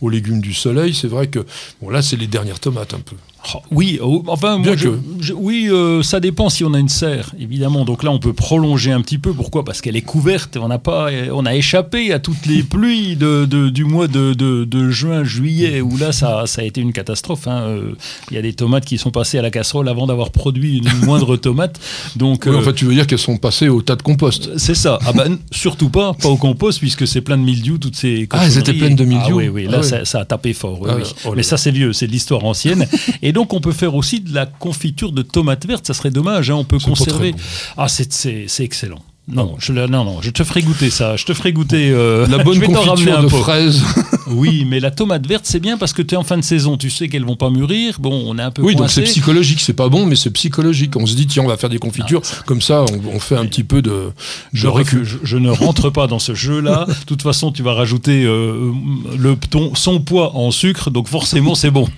aux légumes du soleil. C'est vrai que là c'est les dernières tomates un peu. Oh, oui, oh, enfin, Bien moi, je- que. je- oui, euh, ça dépend si on a une serre, évidemment. Donc là, on peut prolonger un petit peu. Pourquoi? Parce qu'elle est couverte. On n'a pas, on a échappé à toutes les pluies de, de- du mois de, de- juin, juillet, où là, ça, ça a été une catastrophe. hein. Euh, Il y a des tomates qui sont passées à la casserole avant d'avoir produit une moindre tomate. Donc, Oui, euh, en fait tu veux dire qu'elles sont passées au tas de compost. c'est ça. Ah ben, surtout pas, pas au compost, puisque c'est plein de mildiou, toutes ces Ah, elles étaient pleines de mildiou Ah oui, oui, là, Ah ça, ça a tapé fort. oui, Ah, oui. oh là Mais là. ça, c'est vieux, c'est de l'histoire ancienne. Et donc, on peut faire aussi de la confiture de tomates vertes. Ça serait dommage, hein, on peut conserver. bon. Ah, c'est excellent. Non, je, non, non, je te ferai goûter ça. Je te ferai goûter. euh, La je bonne vais confiture un de fraises. Oui, mais la tomate verte, c'est bien parce que tu es en fin de saison. Tu sais qu'elles vont pas mûrir. Bon, on est un peu Oui, donc c'est psychologique, c'est pas bon, mais c'est psychologique. On se dit, tiens, on va faire des confitures, comme ça, on, on fait un petit peu de, de Je, récup. recule, je, je ne rentre pas dans ce jeu-là. De toute façon, tu vas rajouter euh, le, ton, son poids en sucre, donc forcément, c'est bon.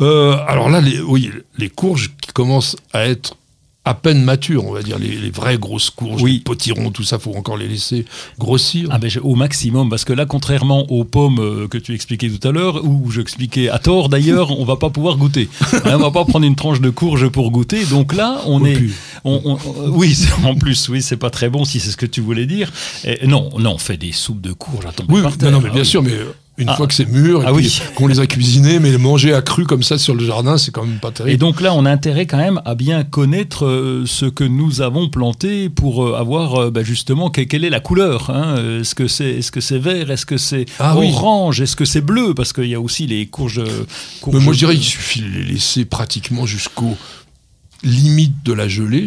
Euh, alors là, les, oui, les courges qui commencent à être à peine matures, on va dire, les, les vraies grosses courges, Oui. les potirons, tout ça, faut encore les laisser grossir. Ah ben, au maximum, parce que là, contrairement aux pommes euh, que tu expliquais tout à l'heure, ou j'expliquais à tort d'ailleurs, on va pas pouvoir goûter. Hein, on va pas prendre une tranche de courge pour goûter. Donc là, on Oh, est, on- on- euh, oui, en plus, oui, c'est pas très bon si c'est ce que tu voulais dire. Et non, non, on fait des soupes de courge à tomber oui, non, non, mais Ah bien oui. sûr, mais euh, une Ah. fois que c'est mûr, et Ah oui. qu'on les a cuisinés, mais les manger à cru comme ça sur le jardin, c'est quand même pas Et terrible. donc là, on a intérêt quand même à bien connaître euh, ce que nous avons planté pour euh, avoir euh, bah, justement que- quelle est la couleur. hein. Est-ce que c'est est-ce que c'est vert Est-ce que c'est Ah oui. orange Est-ce que c'est bleu? Parce qu'il y a aussi les courges. Mais moi, je dirais qu'il suffit de les laisser pratiquement jusqu'aux limites de la gelée,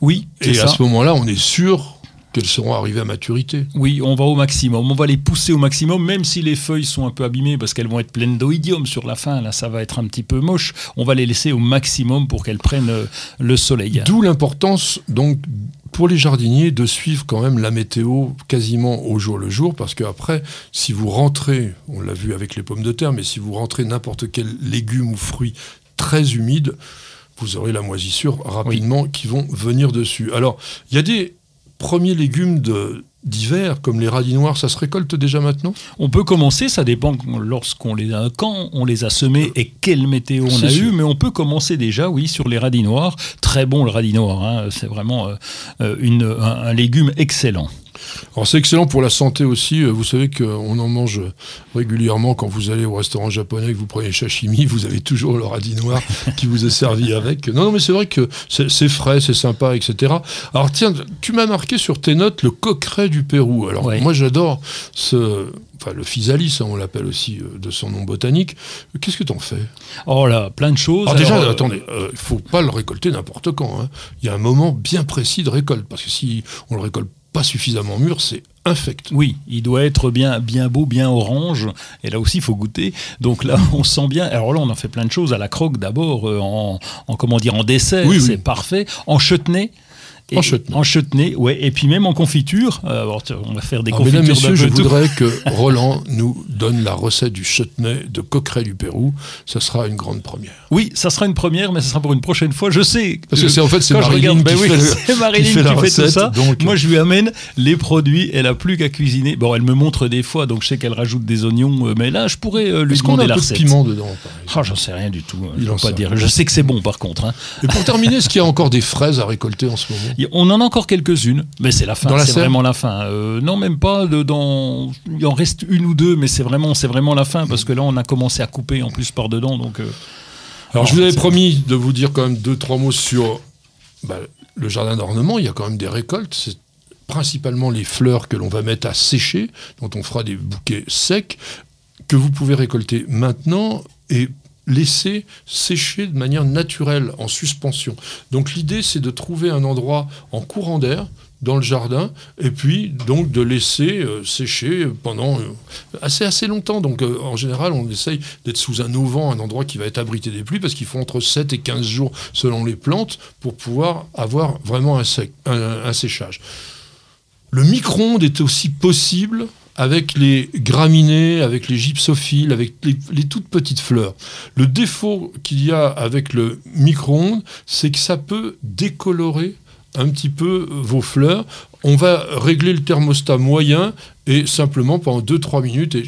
Oui, et ça. à ce moment-là, on est sûr qu'elles seront arrivées à maturité. Oui, on va au maximum. On va les pousser au maximum, même si les feuilles sont un peu abîmées parce qu'elles vont être pleines d'oïdium sur la fin. Là, ça va être un petit peu moche. On va les laisser au maximum pour qu'elles prennent euh, le soleil. D'où l'importance, donc, pour les jardiniers, de suivre quand même la météo quasiment au jour le jour, parce qu'après, si vous rentrez, on l'a vu avec les pommes de terre, mais si vous rentrez n'importe quel légume ou fruit très humide, vous aurez la moisissure rapidement qui vont venir dessus. Alors, il y a des premiers légumes de d'hiver, comme les radis noirs, ça se récolte déjà maintenant? On peut commencer, ça dépend lorsqu'on les a, quand on les a semés et quelle météo on a sûr. eu, mais on peut commencer déjà, oui, sur les radis noirs. Très bon le radis noir, hein. c'est vraiment euh, euh, une, un, un légume excellent. Alors c'est excellent pour la santé aussi. Euh, Vous savez qu'on en mange régulièrement quand vous allez au restaurant japonais, que vous prenez sashimi, vous avez toujours le radis noir qui vous est servi avec. Non, non mais c'est vrai que c'est frais, c'est sympa, etc. Alors tiens, tu m'as marqué sur tes notes le coqueret du Pérou. Alors Ouais. moi j'adore ce... Enfin, le physalis, hein, on l'appelle aussi euh, de son nom botanique. Qu'est-ce que t'en fais? Oh là, plein de choses. alors déjà, Alors, euh, attendez, il faut pas le récolter n'importe quand. hein. Il y a un moment bien précis de récolte, parce que si on le récolte pas suffisamment mûr, c'est infect. Oui, il doit être bien, bien beau, bien orange. Et là aussi, il faut goûter. Donc là, on sent bien. Alors là, on en fait plein de choses. À la croque d'abord, euh, en, en comment dire, en dessert, Oui, oui. c'est parfait. En chutney. Et- En chutney. En chutney, ouais. Et puis même en confiture. Euh, alors, on va faire des Alors, confitures mesdames, messieurs, je tout. voudrais que Roland nous donne la recette du chutney de coqueret du Pérou. Ça sera une grande première. Oui, ça sera une première, mais ça sera pour une prochaine fois. Je sais. Parce que c'est en fait c'est Marilyn regarde, qui, ben oui, fait Marilyn qui fait la tout recette. ça. Donc, Moi, je lui amène les produits. Elle a plus qu'à cuisiner. Bon, elle me montre des fois, donc je sais qu'elle rajoute des oignons. euh, Mais là, je pourrais euh, lui est-ce qu'on a demander un la peu de recette. piment dedans Ah, j'en sais rien du tout. hein, Il je pas dire. Je sais que c'est bon, par contre. hein. Et pour terminer, est-ce qu'il y a encore des fraises à récolter en ce moment? On en a encore quelques-unes, mais c'est la fin. C'est vraiment la fin. Euh, non, même pas. De, dans... Il en reste une ou deux, mais c'est vraiment, c'est vraiment la fin parce que là, on a commencé à couper en plus par dedans. Donc, euh, Alors, je vous avais promis de vous dire quand même deux, trois mots sur bah, le jardin d'ornement. Il y a quand même des récoltes. C'est principalement les fleurs que l'on va mettre à sécher, dont on fera des bouquets secs, que vous pouvez récolter maintenant et laisser sécher de manière naturelle, en suspension. Donc l'idée, c'est de trouver un endroit en courant d'air dans le jardin, et puis donc de laisser euh, sécher pendant euh, assez assez longtemps. Donc euh, en général, on essaye d'être sous un auvent, un endroit qui va être abrité des pluies, parce qu'il faut entre 7 et 15 jours selon les plantes pour pouvoir avoir vraiment un, séchage. Le micro-ondes est aussi possible avec les graminées, avec les gypsophiles, avec les, toutes petites fleurs. Le défaut qu'il y a avec le micro-ondes, c'est que ça peut décolorer un petit peu vos fleurs. On va régler le thermostat moyen et simplement pendant 2-3 minutes et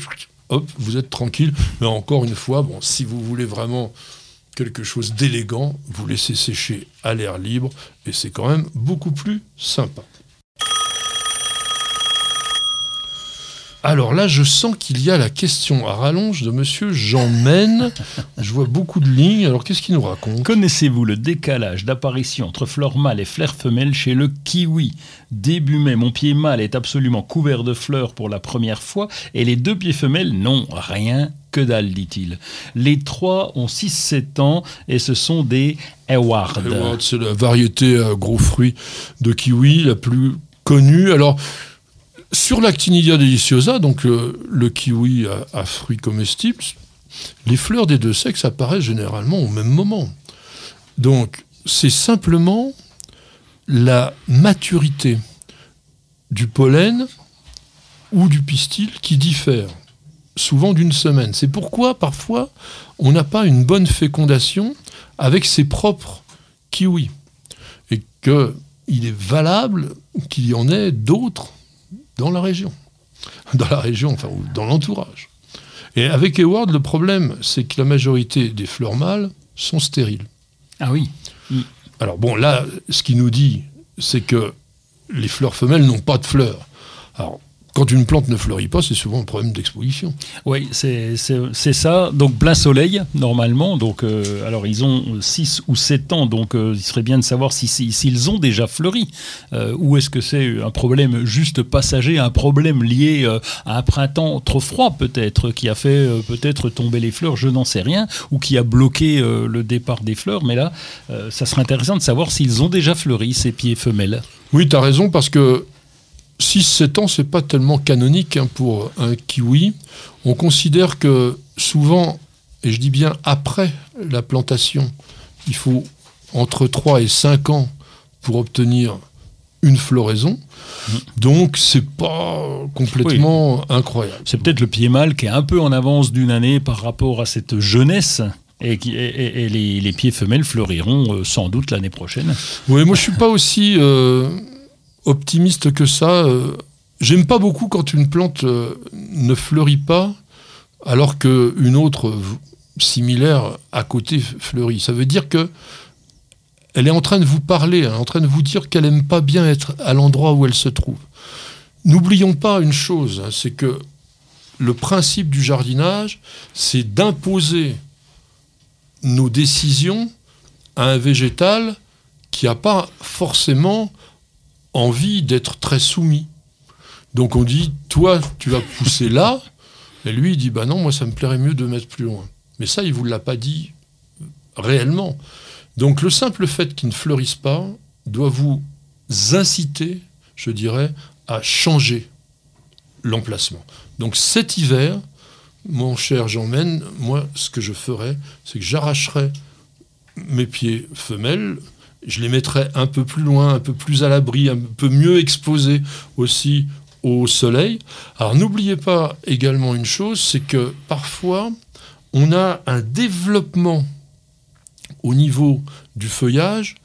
hop, vous êtes tranquille. Mais encore une fois, bon, si vous voulez vraiment quelque chose d'élégant, vous laissez sécher à l'air libre et c'est quand même beaucoup plus sympa. Alors là, je sens qu'il y a la question à rallonge de monsieur Jean Men. Je vois beaucoup de lignes. Alors qu'est-ce qu'il nous raconte? Connaissez-vous le décalage d'apparition entre fleurs mâles et fleurs femelles chez le kiwi? Début mai, mon pied mâle est absolument couvert de fleurs pour la première fois et les deux pieds femelles n'ont rien que dalle, dit-il. Les trois ont 6-7 ans et ce sont des Eward. Hayward, C'est la variété à gros fruits de kiwi la plus connue. Alors, sur l'Actinidia deliciosa, donc euh, le kiwi à, à fruits comestibles, les fleurs des deux sexes apparaissent généralement au même moment. Donc, c'est simplement la maturité du pollen ou du pistil qui diffère souvent d'une semaine. C'est pourquoi parfois on n'a pas une bonne fécondation avec ses propres kiwis et qu'il est valable qu'il y en ait d'autres dans la région, dans la région, enfin ou dans l'entourage. Et avec Eward, le problème, c'est que la majorité des fleurs mâles sont stériles. Ah oui. Alors bon, là, ce qu'il nous dit, c'est que les fleurs femelles n'ont pas de fleurs. Alors, quand une plante ne fleurit pas, c'est souvent un problème d'exposition. Oui, c'est ça. Donc plein soleil, normalement. Donc, euh, alors, ils ont 6 ou 7 ans, donc euh, il serait bien de savoir si- si- s'ils ont déjà fleuri. Euh, ou est-ce que c'est un problème juste passager, un problème lié à un printemps trop froid, peut-être, qui a fait peut-être tomber les fleurs, je n'en sais rien, ou qui a bloqué le départ des fleurs. Mais là, ça serait intéressant de savoir s'ils ont déjà fleuri, ces pieds femelles. Oui, tu as raison, parce que 6-7 ans, c'est pas tellement canonique hein, pour un kiwi. On considère que souvent, et je dis bien après la plantation, il faut entre 3 et 5 ans pour obtenir une floraison. Donc, c'est pas complètement incroyable. C'est peut-être le pied mâle qui est un peu en avance d'une année par rapport à cette jeunesse. Et, qui, et- et- et les, les pieds femelles fleuriront euh, sans doute l'année prochaine. Oui, moi je suis pas aussi euh, optimiste que ça. euh. J'aime pas beaucoup quand une plante euh, ne fleurit pas alors qu'une autre similaire à côté fleurit. Ça veut dire que elle est en train de vous parler, est en train de vous dire qu'elle aime pas bien être à l'endroit où elle se trouve. N'oublions pas une chose, hein, c'est que le principe du jardinage, c'est d'imposer nos décisions à un végétal qui n'a pas forcément envie d'être très soumis. Donc on dit, toi, tu vas pousser là, et lui, il dit, bah non, moi, ça me plairait mieux de mettre plus loin. Mais ça, il ne vous l'a pas dit réellement. Donc le simple fait qu'il ne fleurisse pas doit vous inciter, je dirais, à changer l'emplacement. Donc cet hiver, mon cher Jean-Men, moi, ce que je ferais, c'est que j'arracherais mes pieds femelles, je les mettrais un peu plus loin, un peu plus à l'abri, un peu mieux exposés aussi au soleil. Alors n'oubliez pas également une chose, c'est que parfois, on a un développement au niveau du feuillage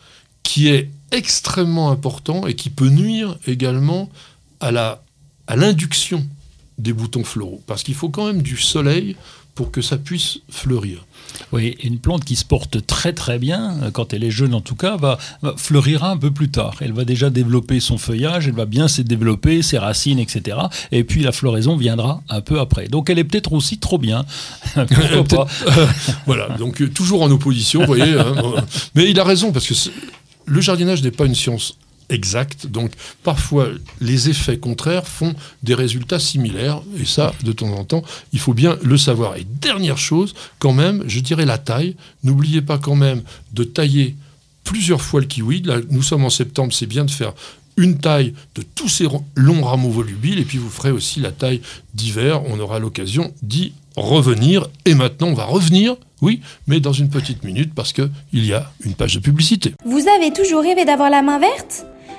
qui est extrêmement important et qui peut nuire également à à l'induction des boutons floraux parce qu'il faut quand même du soleil pour que ça puisse fleurir. Oui, une plante qui se porte très très bien, euh, quand elle est jeune en tout cas, va, fleurira un peu plus tard. Elle va déjà développer son feuillage, elle va bien se développer, ses racines, etc. Et puis la floraison viendra un peu après. Donc elle est peut-être aussi trop bien. Pourquoi pas Voilà, donc euh, toujours en opposition, vous voyez. Hein, mais il a raison, parce que le jardinage n'est pas une science exact. Donc parfois, les effets contraires font des résultats similaires. Et ça, de temps en temps, il faut bien le savoir. Et dernière chose, quand même, je dirais la taille. N'oubliez pas quand même de tailler plusieurs fois le kiwi. Là, nous sommes en septembre, c'est bien de faire une taille de tous ces longs rameaux volubiles, et puis vous ferez aussi la taille d'hiver. On aura l'occasion d'y revenir. Et maintenant, on va revenir oui, mais dans une petite minute parce qu'il y a une page de publicité. Vous avez toujours rêvé d'avoir la main verte?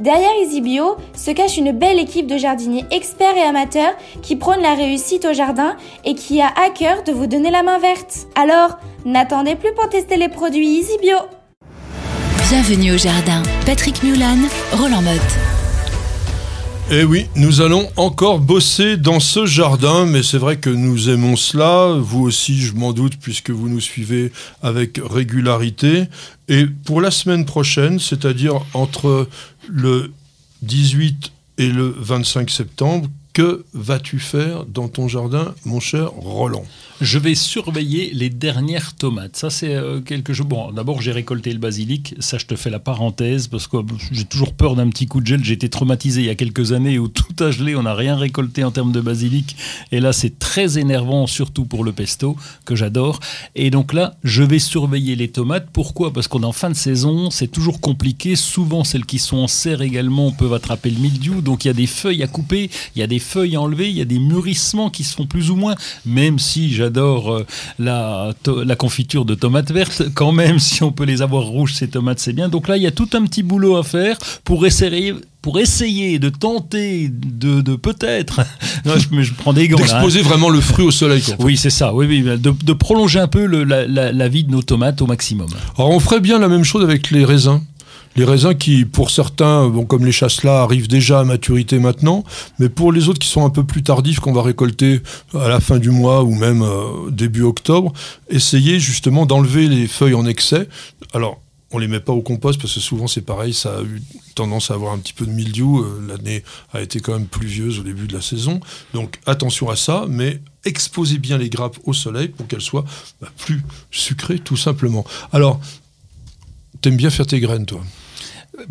Derrière EasyBio se cache une belle équipe de jardiniers experts et amateurs qui prônent la réussite au jardin et qui a à cœur de vous donner la main verte. Alors, n'attendez plus pour tester les produits EasyBio. Bienvenue au jardin. Patrick Mulan, Roland Motte. Eh oui, nous allons encore bosser dans ce jardin, mais c'est vrai que nous aimons cela, vous aussi je m'en doute puisque vous nous suivez avec régularité. Et pour la semaine prochaine, c'est-à-dire entre le 18 et le 25 septembre, que vas-tu faire dans ton jardin, mon cher Roland? Je vais surveiller les dernières tomates. Ça, c'est euh, quelque chose. Bon, d'abord, j'ai récolté le basilic. Ça, je te fais la parenthèse parce que j'ai toujours peur d'un petit coup de gel. J'ai été traumatisé il y a quelques années où tout a gelé. On n'a rien récolté en termes de basilic. Et là, c'est très énervant, surtout pour le pesto, que j'adore. Et donc là, je vais surveiller les tomates. Pourquoi? Parce qu'on est en fin de saison. C'est toujours compliqué. Souvent, celles qui sont en serre également peuvent attraper le mildiou. Donc, il y a des feuilles à couper. Il y a des feuilles à enlever. Il y a des mûrissements qui se font plus ou moins. Même si j'adore euh, la, la confiture de tomates vertes. Quand même, si on peut les avoir rouges, ces tomates, c'est bien. Donc là, il y a tout un petit boulot à faire pour essayer pour essayer de tenter de, de peut-être, je, je, prends des gants. Hein. D'exposer vraiment le fruit au soleil. Quoi. Oui, c'est ça. Oui, oui, de, de prolonger un peu le, la, la, la, vie de nos tomates au maximum. Alors, on ferait bien la même chose avec les raisins. Les raisins qui, pour certains, bon, comme les chasselas, arrivent déjà à maturité maintenant, mais pour les autres qui sont un peu plus tardifs, qu'on va récolter à la fin du mois ou même euh, début octobre, essayez justement d'enlever les feuilles en excès. Alors, on les met pas au compost parce que souvent c'est pareil, ça a eu tendance à avoir un petit peu de mildiou. Euh, l'année a été quand même pluvieuse au début de la saison, donc attention à ça, mais exposez bien les grappes au soleil pour qu'elles soient bah, plus sucrées tout simplement. Alors, t'aimes bien faire tes graines toi?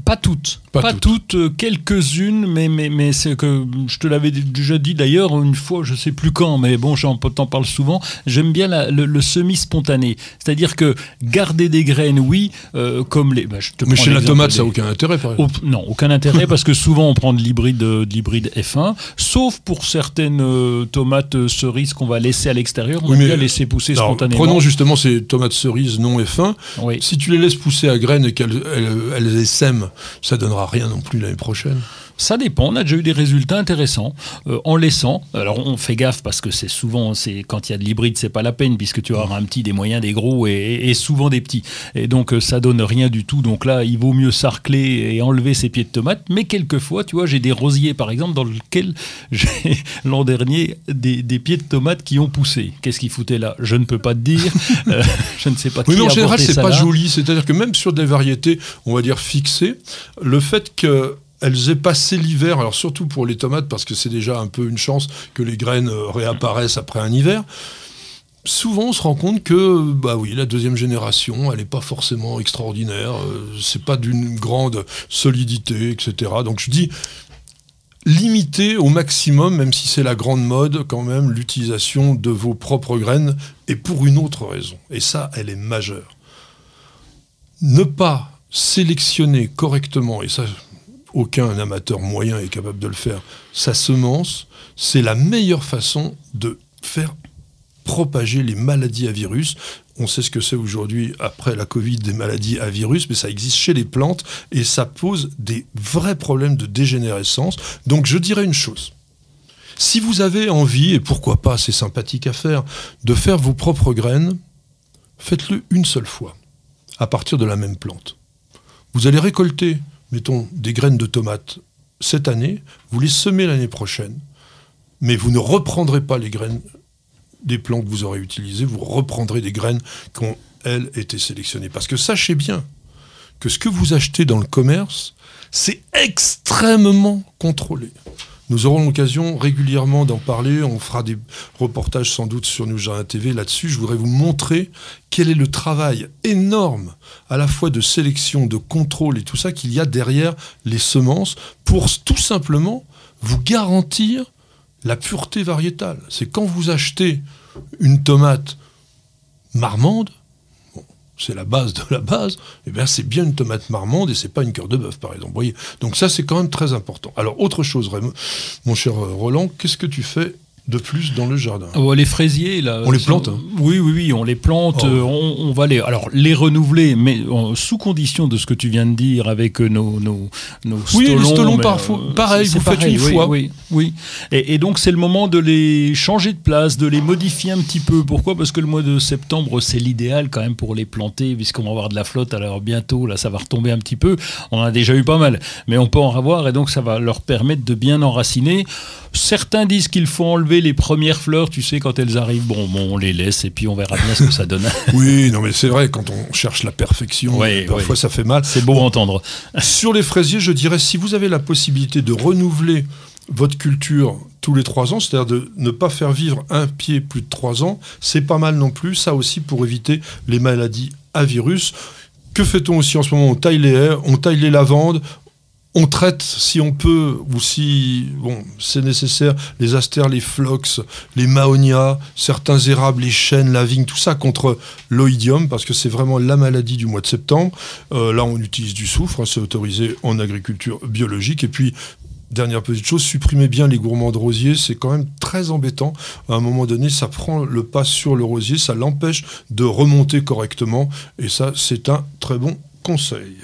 Pas toutes. Pas, toutes, euh, quelques-unes, mais, mais, mais c'est que je te l'avais déjà dit d'ailleurs une fois, je sais plus quand, mais bon, j'en t'en parle souvent. J'aime bien le, semi-spontané. C'est-à-dire que garder des graines, oui, euh, comme les. Bah, je te mais chez la tomate, ça n'a aucun intérêt, par exemple. non, aucun intérêt, parce que souvent on prend de l'hybride l'hybride F1, sauf pour certaines euh, tomates cerises qu'on va laisser à l'extérieur, on va bien laisser pousser spontanément. Prenons justement ces tomates cerises non F1. Si tu les laisses pousser à graines et qu'elles elles, elles, elles ça donnera rien non plus l'année prochaine. Ça dépend. On a déjà eu des résultats intéressants euh, en laissant. Alors on fait gaffe parce que c'est souvent, c'est quand il y a de l'hybride, c'est pas la peine puisque tu auras un petit, des moyens, des gros et, souvent des petits. Et donc euh, ça donne rien du tout. Donc là, il vaut mieux sarcler et enlever ses pieds de tomates. Mais quelquefois, tu vois, j'ai des rosiers par exemple dans lesquels j'ai l'an dernier des, pieds de tomates qui ont poussé. Qu'est-ce qu'ils foutaient là? Je ne peux pas te dire. Euh, je ne sais pas. Oui, mais en général, c'est pas joli. C'est-à-dire que même sur des variétés, on va dire fixées, le fait que elles aient passé l'hiver, alors surtout pour les tomates, parce que c'est déjà un peu une chance que les graines euh, réapparaissent après un hiver. Souvent, on se rend compte que, bah oui, la deuxième génération, elle n'est pas forcément extraordinaire, euh, c'est pas d'une grande solidité, etc. Donc je dis, limitez au maximum, même si c'est la grande mode, quand même, l'utilisation de vos propres graines, et pour une autre raison. Et ça, elle est majeure. Ne pas sélectionner correctement, et ça, aucun amateur moyen est capable de le faire, sa semence, c'est la meilleure façon de faire propager les maladies à virus. On sait ce que c'est aujourd'hui, après la Covid, des maladies à virus, mais ça existe chez les plantes et ça pose des vrais problèmes de dégénérescence. Donc je dirais une chose. Si vous avez envie, et pourquoi pas, c'est sympathique à faire, de faire vos propres graines, faites-le une seule fois, à partir de la même plante. Vous allez récolter mettons, des graines de tomates cette année, vous les semez l'année prochaine, mais vous ne reprendrez pas les graines des plants que vous aurez utilisées, vous reprendrez des graines qui ont, elles, été sélectionnées. Parce que sachez bien que ce que vous achetez dans le commerce, c'est extrêmement contrôlé. Nous aurons l'occasion régulièrement d'en parler. On fera des reportages sans doute sur Nous TV là-dessus. Je voudrais vous montrer quel est le travail énorme, à la fois de sélection, de contrôle et tout ça qu'il y a derrière les semences pour tout simplement vous garantir la pureté variétale. C'est quand vous achetez une tomate marmande, c'est la base de la base, eh bien c'est bien une tomate marmande et c'est pas une cœur de bœuf par exemple. Voyez? Donc ça c'est quand même très important. Alors autre chose, mon cher Roland, qu'est-ce que tu fais de plus dans le jardin oh, Les fraisiers, là. On les plante hein. Oui, oui, oui, on les plante. Oh. Euh, on, va les, alors, les renouveler, mais sous condition de ce que tu viens de dire avec nos, nos, nos oui, les stolons, parfois, euh, pareil, vous faites une oui, fois. Oui, oui. Et, donc, c'est le moment de les changer de place, de les modifier un petit peu. Pourquoi? Parce que le mois de septembre, c'est l'idéal quand même pour les planter, puisqu'on va avoir de la flotte. Alors, bientôt, là, ça va retomber un petit peu. On en a déjà eu pas mal, mais on peut en avoir, et donc, ça va leur permettre de bien enraciner. Certains disent qu'il faut enlever les premières fleurs, tu sais, quand elles arrivent. Bon, bon, on les laisse et puis on verra bien ce que ça donne. oui, non, mais c'est vrai, quand on cherche la perfection, parfois ça fait mal. C'est beau à entendre. Sur les fraisiers, je dirais, si vous avez la possibilité de renouveler votre culture tous les trois ans, c'est-à-dire de ne pas faire vivre un pied plus de trois ans, c'est pas mal non plus. Ça aussi pour éviter les maladies à virus. Que fait-on aussi en ce moment? On taille les haies, on taille les lavandes, on traite, si on peut, ou si c'est nécessaire, les astères, les phlox, les maonias, certains érables, les chênes, la vigne, tout ça contre l'oïdium, parce que c'est vraiment la maladie du mois de septembre. Euh, là, on utilise du soufre, hein, c'est autorisé en agriculture biologique. Et puis, dernière petite chose, supprimer bien les gourmands de rosier, c'est quand même très embêtant. À un moment donné, ça prend le pas sur le rosier, ça l'empêche de remonter correctement. Et ça, c'est un très bon conseil.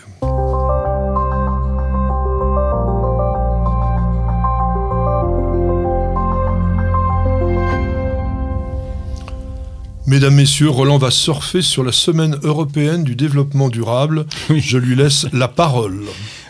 Mesdames, Messieurs, Roland va surfer sur la semaine européenne du développement durable. Je lui laisse la parole.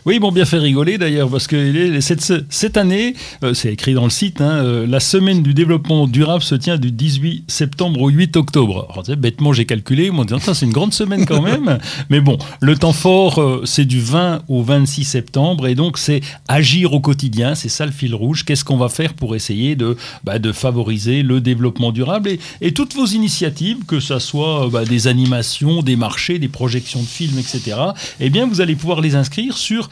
Oui, bon, bien fait rigoler d'ailleurs, parce que cette, cette année, euh, c'est écrit dans le site, hein, euh, la semaine du développement durable se tient du 18 septembre au 8 octobre. Alors, bêtement, j'ai calculé, moi, disant, c'est une grande semaine quand même. Mais bon, le temps fort, euh, c'est du 20 au 26 septembre, et donc c'est agir au quotidien, c'est ça le fil rouge. Qu'est-ce qu'on va faire pour essayer de, bah, de favoriser le développement durable et, et, toutes vos initiatives, que ce soit bah, des animations, des marchés, des projections de films, etc., eh bien, vous allez pouvoir les inscrire sur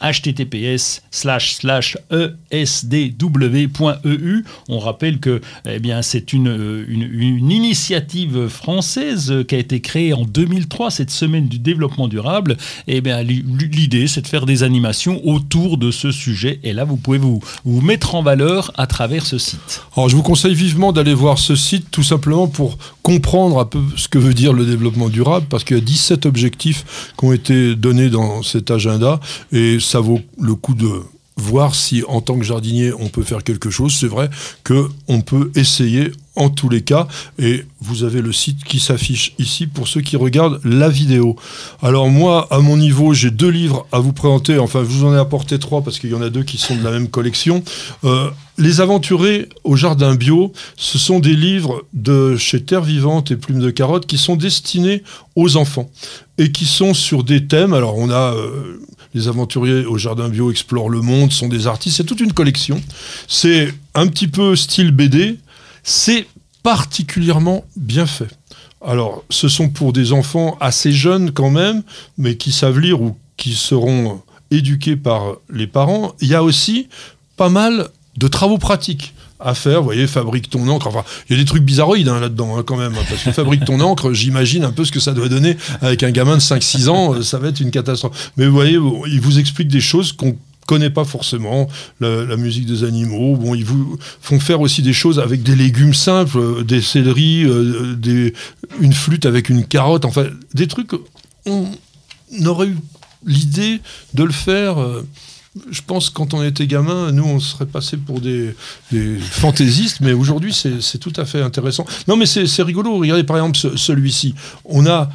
https esdw.eu. On rappelle que eh bien, c'est une, une, initiative française qui a été créée en 2003, cette semaine du développement durable. Eh bien, l'idée, c'est de faire des animations autour de ce sujet. Et là, vous pouvez vous, vous mettre en valeur à travers ce site. Alors, je vous conseille vivement d'aller voir ce site, tout simplement pour comprendre un peu ce que veut dire le développement durable, parce qu'il y a 17 objectifs qui ont été donnés dans cet agenda. Et ça vaut le coup de voir si en tant que jardinier on peut faire quelque chose. C'est vrai que on peut essayer en tous les cas et vous avez le site qui s'affiche ici pour ceux qui regardent la vidéo. Alors moi à mon niveau j'ai deux livres à vous présenter. Enfin je vous en ai apporté trois parce qu'il y en a deux qui sont de la même collection. Euh, les Aventurés au Jardin Bio, ce sont des livres de chez Terre Vivante et Plume de Carotte qui sont destinés aux enfants et qui sont sur des thèmes. Alors on a euh, les aventuriers au Jardin Bio explorent le monde, sont des artistes, c'est toute une collection. C'est un petit peu style BD, c'est particulièrement bien fait. Alors ce sont pour des enfants assez jeunes quand même, mais qui savent lire ou qui seront éduqués par les parents. Il y a aussi pas mal de travaux pratiques à faire. Vous voyez, fabrique ton encre. Enfin, il y a des trucs bizarroïdes hein, là-dedans, hein, quand même. Hein, parce que fabrique ton encre, j'imagine un peu ce que ça doit donner avec un gamin de 5-6 ans. euh, Ça va être une catastrophe. Mais vous voyez, il vous explique des choses qu'on connaît pas forcément la, musique des animaux bon ils vous font faire aussi des choses avec des légumes simples euh, des céleris euh, une flûte avec une carotte enfin des trucs on aurait eu l'idée de le faire je pense quand on était gamin, nous on serait passé pour des, fantaisistes, mais aujourd'hui c'est tout à fait intéressant. Non mais c'est rigolo, regardez par exemple ce- celui-ci. On a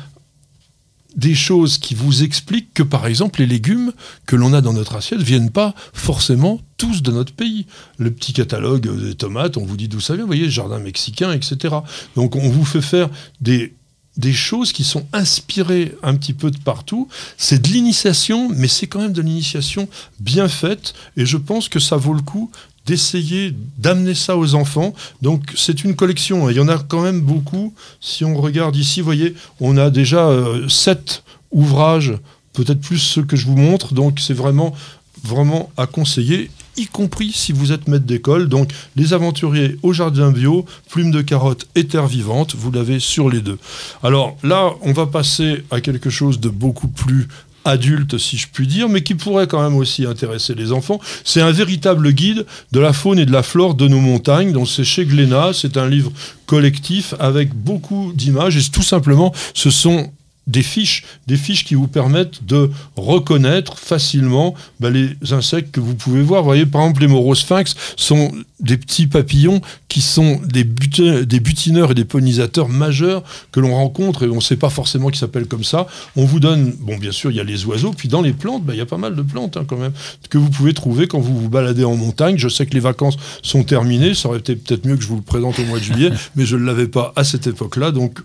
des choses qui vous expliquent que par exemple les légumes que l'on a dans notre assiette viennent pas forcément tous de notre pays. Le petit catalogue des tomates, on vous dit d'où ça vient, vous voyez, jardin mexicain, etc. Donc on vous fait faire des des choses qui sont inspirées un petit peu de partout. C'est de l'initiation, mais c'est quand même de l'initiation bien faite. Et je pense que ça vaut le coup d'essayer d'amener ça aux enfants. Donc c'est une collection. hein. Il y en a quand même beaucoup. Si on regarde ici, vous voyez, on a déjà euh, sept ouvrages, peut-être plus ceux que je vous montre. Donc c'est vraiment, vraiment à conseiller y compris si vous êtes maître d'école. Donc, les aventuriers au jardin bio, plume de carotte et terre vivante, vous l'avez sur les deux. Alors là, on va passer à quelque chose de beaucoup plus adulte, si je puis dire, mais qui pourrait quand même aussi intéresser les enfants. C'est un véritable guide de la faune et de la flore de nos montagnes. Donc, c'est chez Glénat. C'est un livre collectif avec beaucoup d'images. Et tout simplement, ce sont des fiches, des fiches qui vous permettent de reconnaître facilement bah, les insectes que vous pouvez voir. Vous voyez, par exemple, les morosphinx sont des petits papillons qui sont des, des butineurs et des pollinisateurs majeurs que l'on rencontre et on ne sait pas forcément qu'ils s'appellent comme ça. On vous donne, bon, bien sûr, il y a les oiseaux, puis dans les plantes, bah, il y a pas mal de plantes hein, quand même que vous pouvez trouver quand vous vous baladez en montagne. Je sais que les vacances sont terminées, ça aurait été peut-être mieux que je vous le présente au mois de juillet, mais je ne l'avais pas à cette époque-là, donc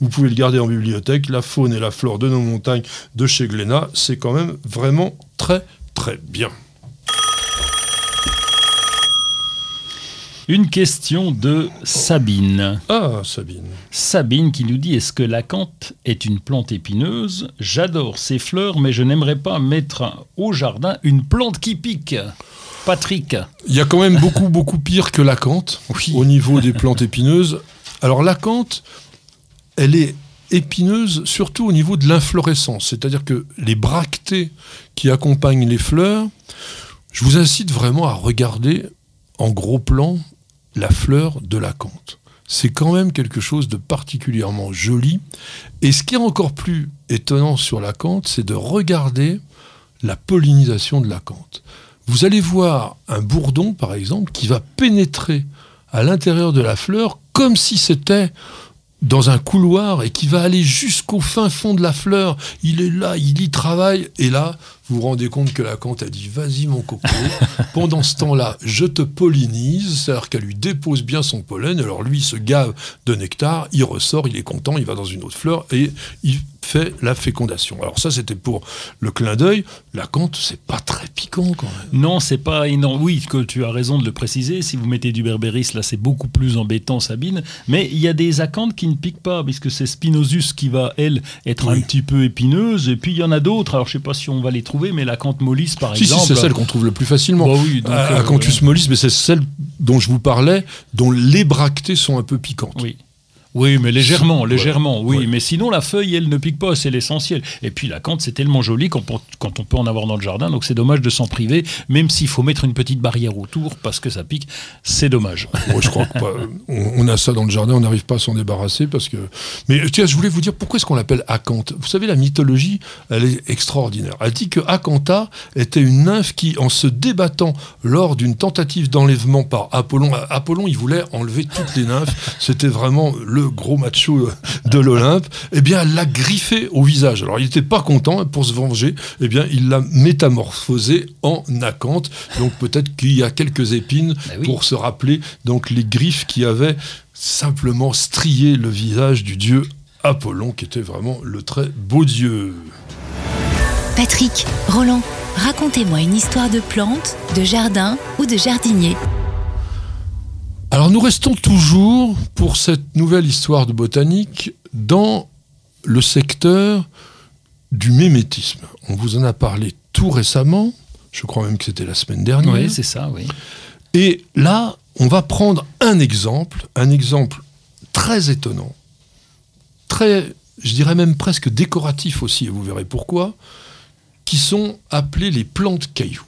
vous pouvez le garder en bibliothèque. La faune et la flore de nos montagnes de chez Glénat, c'est quand même vraiment très très bien. Une question de Sabine. Ah, Sabine. Sabine qui nous dit Est-ce que l'acanthe est une plante épineuse? J'adore ses fleurs, mais je n'aimerais pas mettre au jardin une plante qui pique. Patrick. Il y a quand même beaucoup beaucoup pire que l'acanthe au niveau des plantes épineuses. Alors l'acanthe, elle est épineuse surtout au niveau de l'inflorescence, c'est-à-dire que les bractées qui accompagnent les fleurs, je vous incite vraiment à regarder en gros plan la fleur de l'acanthe. C'est quand même quelque chose de particulièrement joli. Et ce qui est encore plus étonnant sur l'acanthe, c'est de regarder la pollinisation de l'acanthe. Vous allez voir un bourdon, par exemple, qui va pénétrer à l'intérieur de la fleur comme si c'était dans un couloir et qui va aller jusqu'au fin fond de la fleur. Il est là, il y travaille. Et là, vous vous rendez compte que la cante a dit Vas-y, mon coco. Pendant ce temps-là, je te pollinise. C'est-à-dire qu'elle lui dépose bien son pollen. Alors lui, il se gave de nectar. Il ressort, il est content. Il va dans une autre fleur et il fait la fécondation. Alors ça, c'était pour le clin d'œil. La cante, c'est pas très piquant quand même. Non, c'est pas énorme. Oui, que tu as raison de le préciser. Si vous mettez du berbéris, là, c'est beaucoup plus embêtant, Sabine. Mais il y a des acanthes qui ne piquent pas, puisque c'est Spinosus qui va, elle, être Oui. un petit peu épineuse. Et puis, il y en a d'autres. Alors, je sais pas si on va les trouver, mais l'acanthe mollis, par Si, si, exemple. c'est celle qu'on trouve le plus facilement. Bah oui, donc, À- euh, Acanthus mollis, mais c'est celle dont je vous parlais, dont les bractées sont un peu piquantes. Oui. Oui, mais légèrement, Ouais. légèrement, oui. Ouais. Mais sinon, la feuille, elle ne pique pas, c'est l'essentiel. Et puis, la cante, c'est tellement joli quand, on- quand on peut en avoir dans le jardin, donc c'est dommage de s'en priver, même s'il faut mettre une petite barrière autour parce que ça pique, c'est dommage. Moi, je crois que pas. On, on a ça dans le jardin, on n'arrive pas à s'en débarrasser parce que. Mais tiens, je voulais vous dire pourquoi est-ce qu'on l'appelle Acanthe? Vous savez, la mythologie, elle est extraordinaire. Elle dit que Acantha était une nymphe qui, en se débattant lors d'une tentative d'enlèvement par Apollon, Apollon, il voulait enlever toutes les nymphes. C'était vraiment le gros macho de l'Olympe. Eh bien, elle l'a griffé au visage. Alors, il n'était pas content. et Pour se venger, eh bien, il l'a métamorphosé en Acanthe. Donc, peut-être qu'il y a quelques épines Bah oui. pour se rappeler donc les griffes qui avaient simplement strié le visage du dieu Apollon, qui était vraiment le très beau dieu. Patrick, Roland, racontez-moi une histoire de plante, de jardin ou de jardinier. Alors nous restons toujours pour cette nouvelle histoire de botanique dans le secteur du mémétisme. On vous en a parlé tout récemment, je crois même que c'était la semaine dernière. Oui, c'est ça, oui. Et là, on va prendre un exemple, un exemple très étonnant, très, je dirais même presque décoratif aussi, et vous verrez pourquoi, qui sont appelés les plantes cailloux.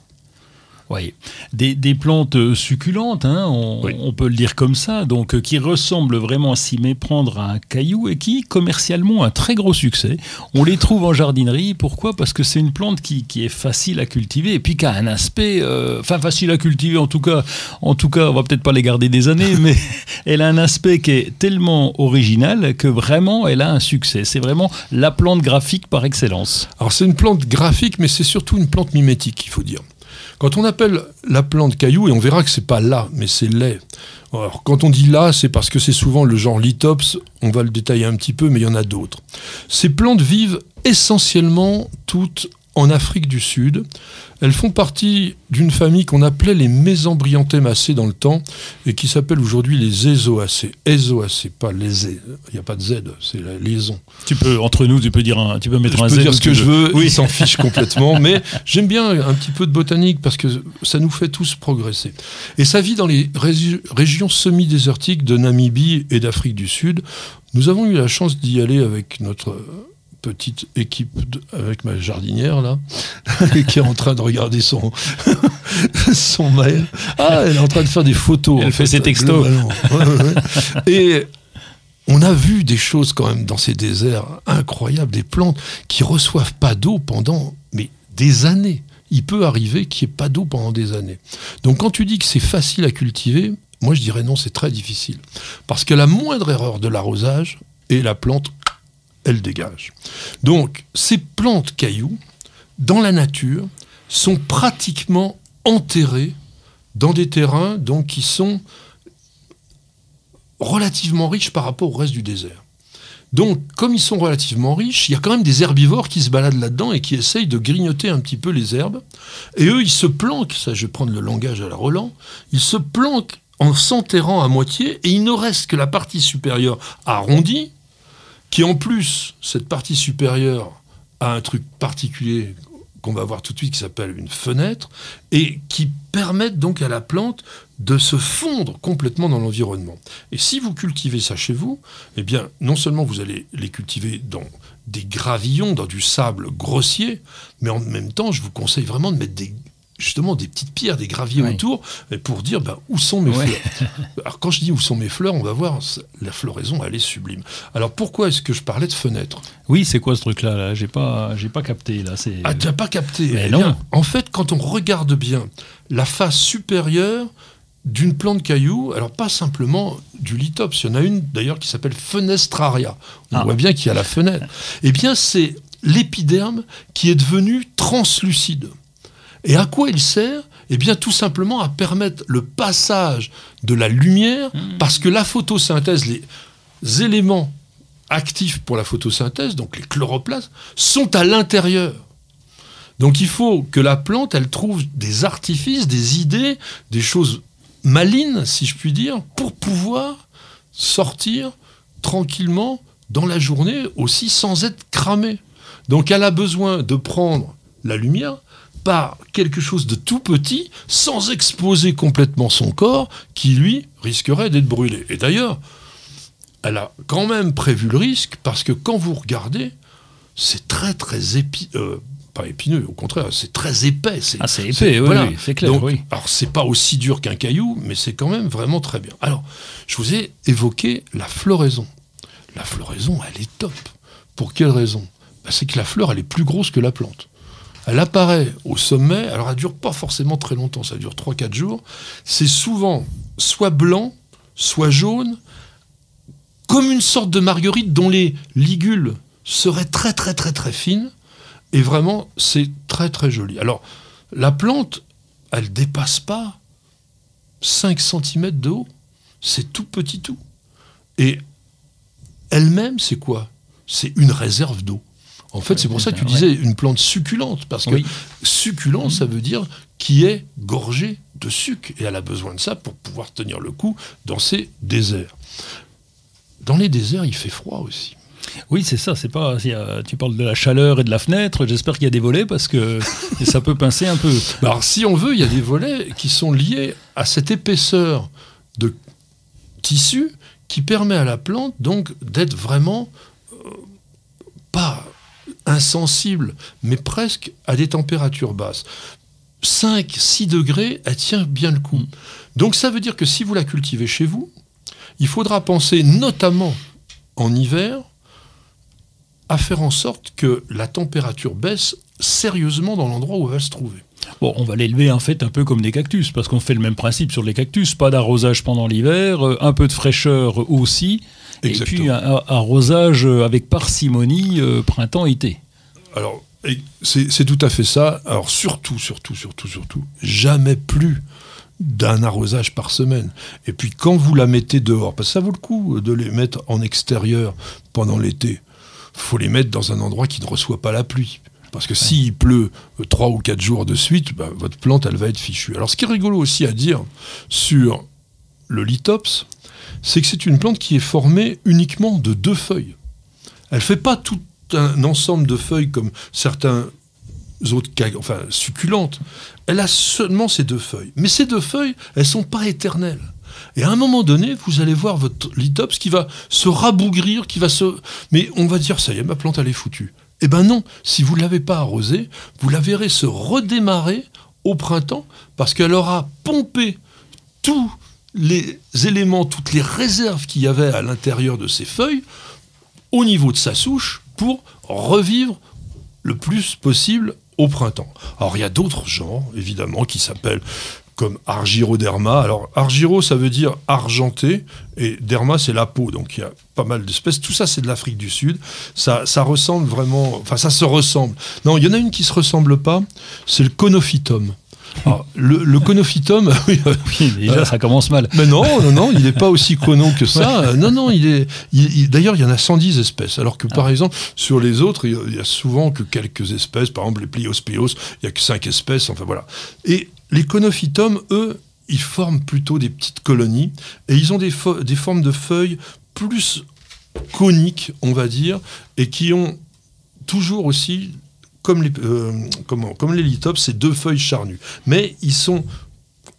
Oui, des, des plantes euh, succulentes, hein, on, Oui. on peut le dire comme ça, donc euh, qui ressemblent vraiment à s'y méprendre à un caillou et qui, commercialement, ont un très gros succès. On les trouve en jardinerie. Pourquoi? Parce que c'est une plante qui, qui est facile à cultiver et puis qui a un aspect, euh, enfin facile à cultiver en tout cas. En tout cas, on va peut-être pas les garder des années, mais elle a un aspect qui est tellement original que vraiment, elle a un succès. C'est vraiment la plante graphique par excellence. Alors c'est une plante graphique, mais c'est surtout une plante mimétique, il faut dire. Quand on appelle la plante caillou, et on verra que c'est pas là, mais c'est lait. Alors quand on dit là, c'est parce que c'est souvent le genre lithops, on va le détailler un petit peu, mais il y en a d'autres. Ces plantes vivent essentiellement toutes en Afrique du Sud. Elles font partie d'une famille qu'on appelait les Mésembryanthemacées dans le temps et qui s'appelle aujourd'hui les Ézoacées. Ézoacées, pas les Il n'y a pas de Z, c'est la liaison. Tu peux, entre nous, tu peux dire un, tu peux mettre Je un peux Z dire ce que je veux, Oui. il s'en fiche complètement, mais j'aime bien un petit peu de botanique parce que ça nous fait tous progresser. Et ça vit dans les régi- régions semi-désertiques de Namibie et d'Afrique du Sud. Nous avons eu la chance d'y aller avec notre petite équipe, de- avec ma jardinière là, qui est en train de regarder son, son mail. Ah, elle est en train de faire des photos. Elle fait ses textos. globalement. Ouais, ouais, ouais. Et on a vu des choses quand même dans ces déserts incroyables, des plantes qui reçoivent pas d'eau pendant mais des années. Il peut arriver qu'il n'y ait pas d'eau pendant des années. Donc quand tu dis que c'est facile à cultiver, moi je dirais non, c'est très difficile. Parce que la moindre erreur de l'arrosage, et la plante, elle dégage. Donc ces plantes cailloux, dans la nature, sont pratiquement enterrées dans des terrains donc, qui sont relativement riches par rapport au reste du désert. Donc, comme ils sont relativement riches, il y a quand même des herbivores qui se baladent là-dedans et qui essayent de grignoter un petit peu les herbes. Et eux, ils se planquent, ça je vais prendre le langage à la Roland, ils se planquent en s'enterrant à moitié et il ne reste que la partie supérieure arrondie, qui en plus, cette partie supérieure a un truc particulier qu'on va voir tout de suite qui s'appelle une fenêtre et qui permettent donc à la plante de se fondre complètement dans l'environnement. Et si vous cultivez ça chez vous, eh bien, non seulement vous allez les cultiver dans des gravillons, dans du sable grossier, mais en même temps, je vous conseille vraiment de mettre des, justement des petites pierres, des graviers Oui. autour, pour dire ben, où sont mes Ouais. fleurs? Alors quand je dis où sont mes fleurs, on va voir, la floraison, elle est sublime. Alors pourquoi est-ce que je parlais de fenêtres? Oui, c'est quoi ce truc-là là? J'ai pas, j'ai pas capté là. C'est Ah, tu n'as pas capté Mais Eh non. bien, En fait, quand on regarde bien la face supérieure d'une plante caillou, alors pas simplement du lithops, il y en a une d'ailleurs qui s'appelle fenestraria. On Ah. voit bien qu'il y a la fenêtre. Eh bien, c'est l'épiderme qui est devenu translucide. Et à quoi il sert? Eh bien, tout simplement à permettre le passage de la lumière, parce que la photosynthèse, les éléments actifs pour la photosynthèse, donc les chloroplastes, sont à l'intérieur. Donc il faut que la plante, elle trouve des artifices, des idées, des choses malines, si je puis dire, pour pouvoir sortir tranquillement dans la journée aussi sans être cramée. Donc elle a besoin de prendre la lumière par quelque chose de tout petit sans exposer complètement son corps qui, lui, risquerait d'être brûlé. Et d'ailleurs, elle a quand même prévu le risque parce que quand vous regardez, c'est très très épi euh, pas épineux, au contraire, c'est très épais. Ah, c'est épais, oui, voilà. oui, c'est clair. Donc, oui. Alors, c'est pas aussi dur qu'un caillou, mais c'est quand même vraiment très bien. Alors, je vous ai évoqué la floraison. La floraison, elle est top. Pour quelle raison? Ben, C'est que la fleur, elle est plus grosse que la plante. Elle apparaît au sommet, alors elle dure pas forcément très longtemps, ça dure 3-4 jours. C'est souvent soit blanc, soit jaune, comme une sorte de marguerite dont les ligules seraient très très très très fines. Et vraiment, c'est très très joli. Alors, la plante, elle dépasse pas 5 cm de haut. C'est tout petit tout. Et elle-même, c'est quoi? C'est une réserve d'eau. En fait, c'est pour ça que tu disais une plante succulente, parce que Oui. succulent, ça veut dire qui est gorgée de sucre. Et elle a besoin de ça pour pouvoir tenir le coup dans ces déserts. Dans les déserts, il fait froid aussi. Oui, c'est ça. C'est pas. tu parles de la chaleur et de la fenêtre. J'espère qu'il y a des volets parce que ça peut pincer un peu. Bah, Alors, si on veut, il y a des volets qui sont liés à cette épaisseur de tissu qui permet à la plante donc d'être vraiment euh, pas insensible, mais presque à des températures basses. 5, 6 degrés, elle tient bien le coup. Donc ça veut dire que si vous la cultivez chez vous, il faudra penser notamment en hiver à faire en sorte que la température baisse sérieusement dans l'endroit où elle va se trouver. Bon, on va l'élever en fait un peu comme des cactus parce qu'on fait le même principe sur les cactus. Pas d'arrosage pendant l'hiver, euh, un peu de fraîcheur aussi. Et puis un, arrosage euh, avec parcimonie euh, printemps-été. Alors, c'est tout à fait ça. Alors, surtout, surtout, surtout, surtout, jamais plus d'un arrosage par semaine. Et puis, quand vous la mettez dehors, parce que ça vaut le coup de les mettre en extérieur pendant l'été, faut les mettre dans un endroit qui ne reçoit pas la pluie. Parce que s'il pleut euh, trois ou quatre jours de suite, bah, votre plante, elle va être fichue. Alors, ce qui est rigolo aussi à dire sur le lithops, c'est que c'est une plante qui est formée uniquement de deux feuilles. Elle fait pas tout un ensemble de feuilles comme certains autres enfin, succulentes. Elle a seulement ces deux feuilles. Mais ces deux feuilles, elles sont pas éternelles. Et à un moment donné, vous allez voir votre lithops qui va se rabougrir, qui va se... Mais on va dire, ça y est, ma plante, elle est foutue. Eh ben non, si vous ne l'avez pas arrosée, vous la verrez se redémarrer au printemps parce qu'elle aura pompé tous les éléments, toutes les réserves qu'il y avait à l'intérieur de ses feuilles au niveau de sa souche pour revivre le plus possible au printemps. Alors il y a d'autres genres, évidemment, qui s'appellent comme argyroderma. Alors argyro, ça veut dire argenté, et derma, c'est la peau. Donc il y a pas mal d'espèces. Tout ça, c'est de l'Afrique du Sud. Ça, ça ressemble vraiment... Enfin, ça se ressemble. Non, il y en a une qui se ressemble pas, c'est le conophytum. Alors, le, le conophytum, oui, euh, Oui, déjà, ça commence mal. mais non, non, non, il n'est pas aussi conon que ça. Euh, Non, non, il est. il- il- D'ailleurs, il y en a 110 espèces. Alors que, par exemple, sur les autres, il y y a souvent que quelques espèces. Par exemple, les Pliospeos, il n'y a que 5 espèces. Enfin, voilà. Et les conophytum, eux, ils forment plutôt des petites colonies. Et ils ont des, fo- des formes de feuilles plus coniques, on va dire, et qui ont toujours aussi. Comme les, euh, c'est deux feuilles charnues. Mais ils sont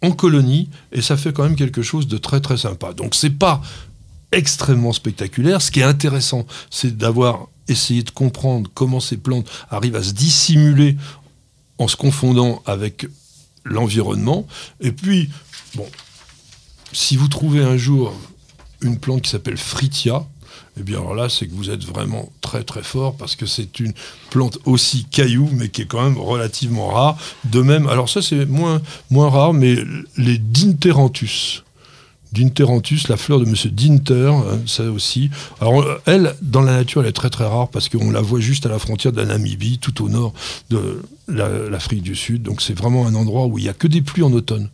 en colonie et ça fait quand même quelque chose de très très sympa. Donc c'est pas extrêmement spectaculaire. Ce qui est intéressant, c'est d'avoir essayé de comprendre comment ces plantes arrivent à se dissimuler en se confondant avec l'environnement. Et puis, bon, si vous trouvez un jour une plante qui s'appelle Fritia, eh bien alors là, c'est que vous êtes vraiment très très fort parce que c'est une plante aussi caillou, mais qui est quand même relativement rare. De même, alors ça c'est moins, moins rare, mais les Dinteranthus. Dinteranthus, la fleur de Monsieur Dinter, hein, ça aussi. Alors elle, dans la nature, elle est très très rare parce qu'on la voit juste à la frontière de la Namibie, tout au nord de la- l'Afrique du Sud. Donc c'est vraiment un endroit où il n'y a que des pluies en automne.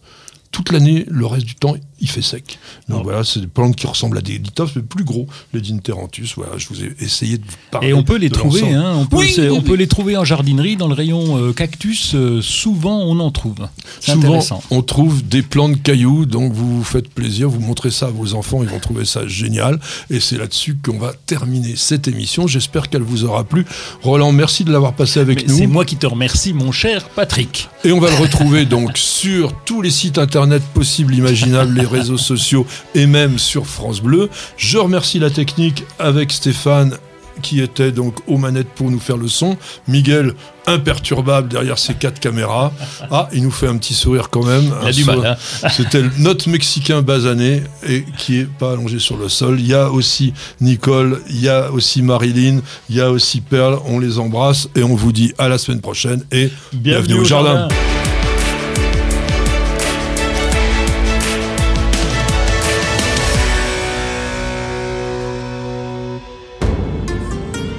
Toute l'année, le reste du temps, il fait sec. Donc Ah. voilà, c'est des plantes qui ressemblent à des lithops, mais plus gros, les Dinteranthus. Voilà, je vous ai essayé de parler Et on peut les trouver, hein, on, peut, Oui, on oui. peut les trouver en jardinerie, dans le rayon euh, cactus, euh, souvent on en trouve. C'est intéressant. on trouve des plants de cailloux, donc vous vous faites plaisir, vous montrez ça à vos enfants, ils vont trouver ça génial. Et c'est là-dessus qu'on va terminer cette émission. J'espère qu'elle vous aura plu. Roland, merci de l'avoir passé avec Mais C'est nous. moi qui te remercie, mon cher Patrick. Et on va le retrouver donc sur tous les sites internet Internet possibles, imaginables, les réseaux sociaux et même sur France Bleu. Je remercie la technique avec Stéphane qui était donc aux manettes pour nous faire le son. Miguel, imperturbable derrière ses quatre caméras. Ah, il nous fait un petit sourire quand même. Il a du mal. Hein. C'était notre Mexicain basané et qui est pas allongé sur le sol. Il y a aussi Nicole, il y a aussi Marilyn, il y a aussi Perle. On les embrasse et on vous dit à la semaine prochaine et bienvenue, au, jardin.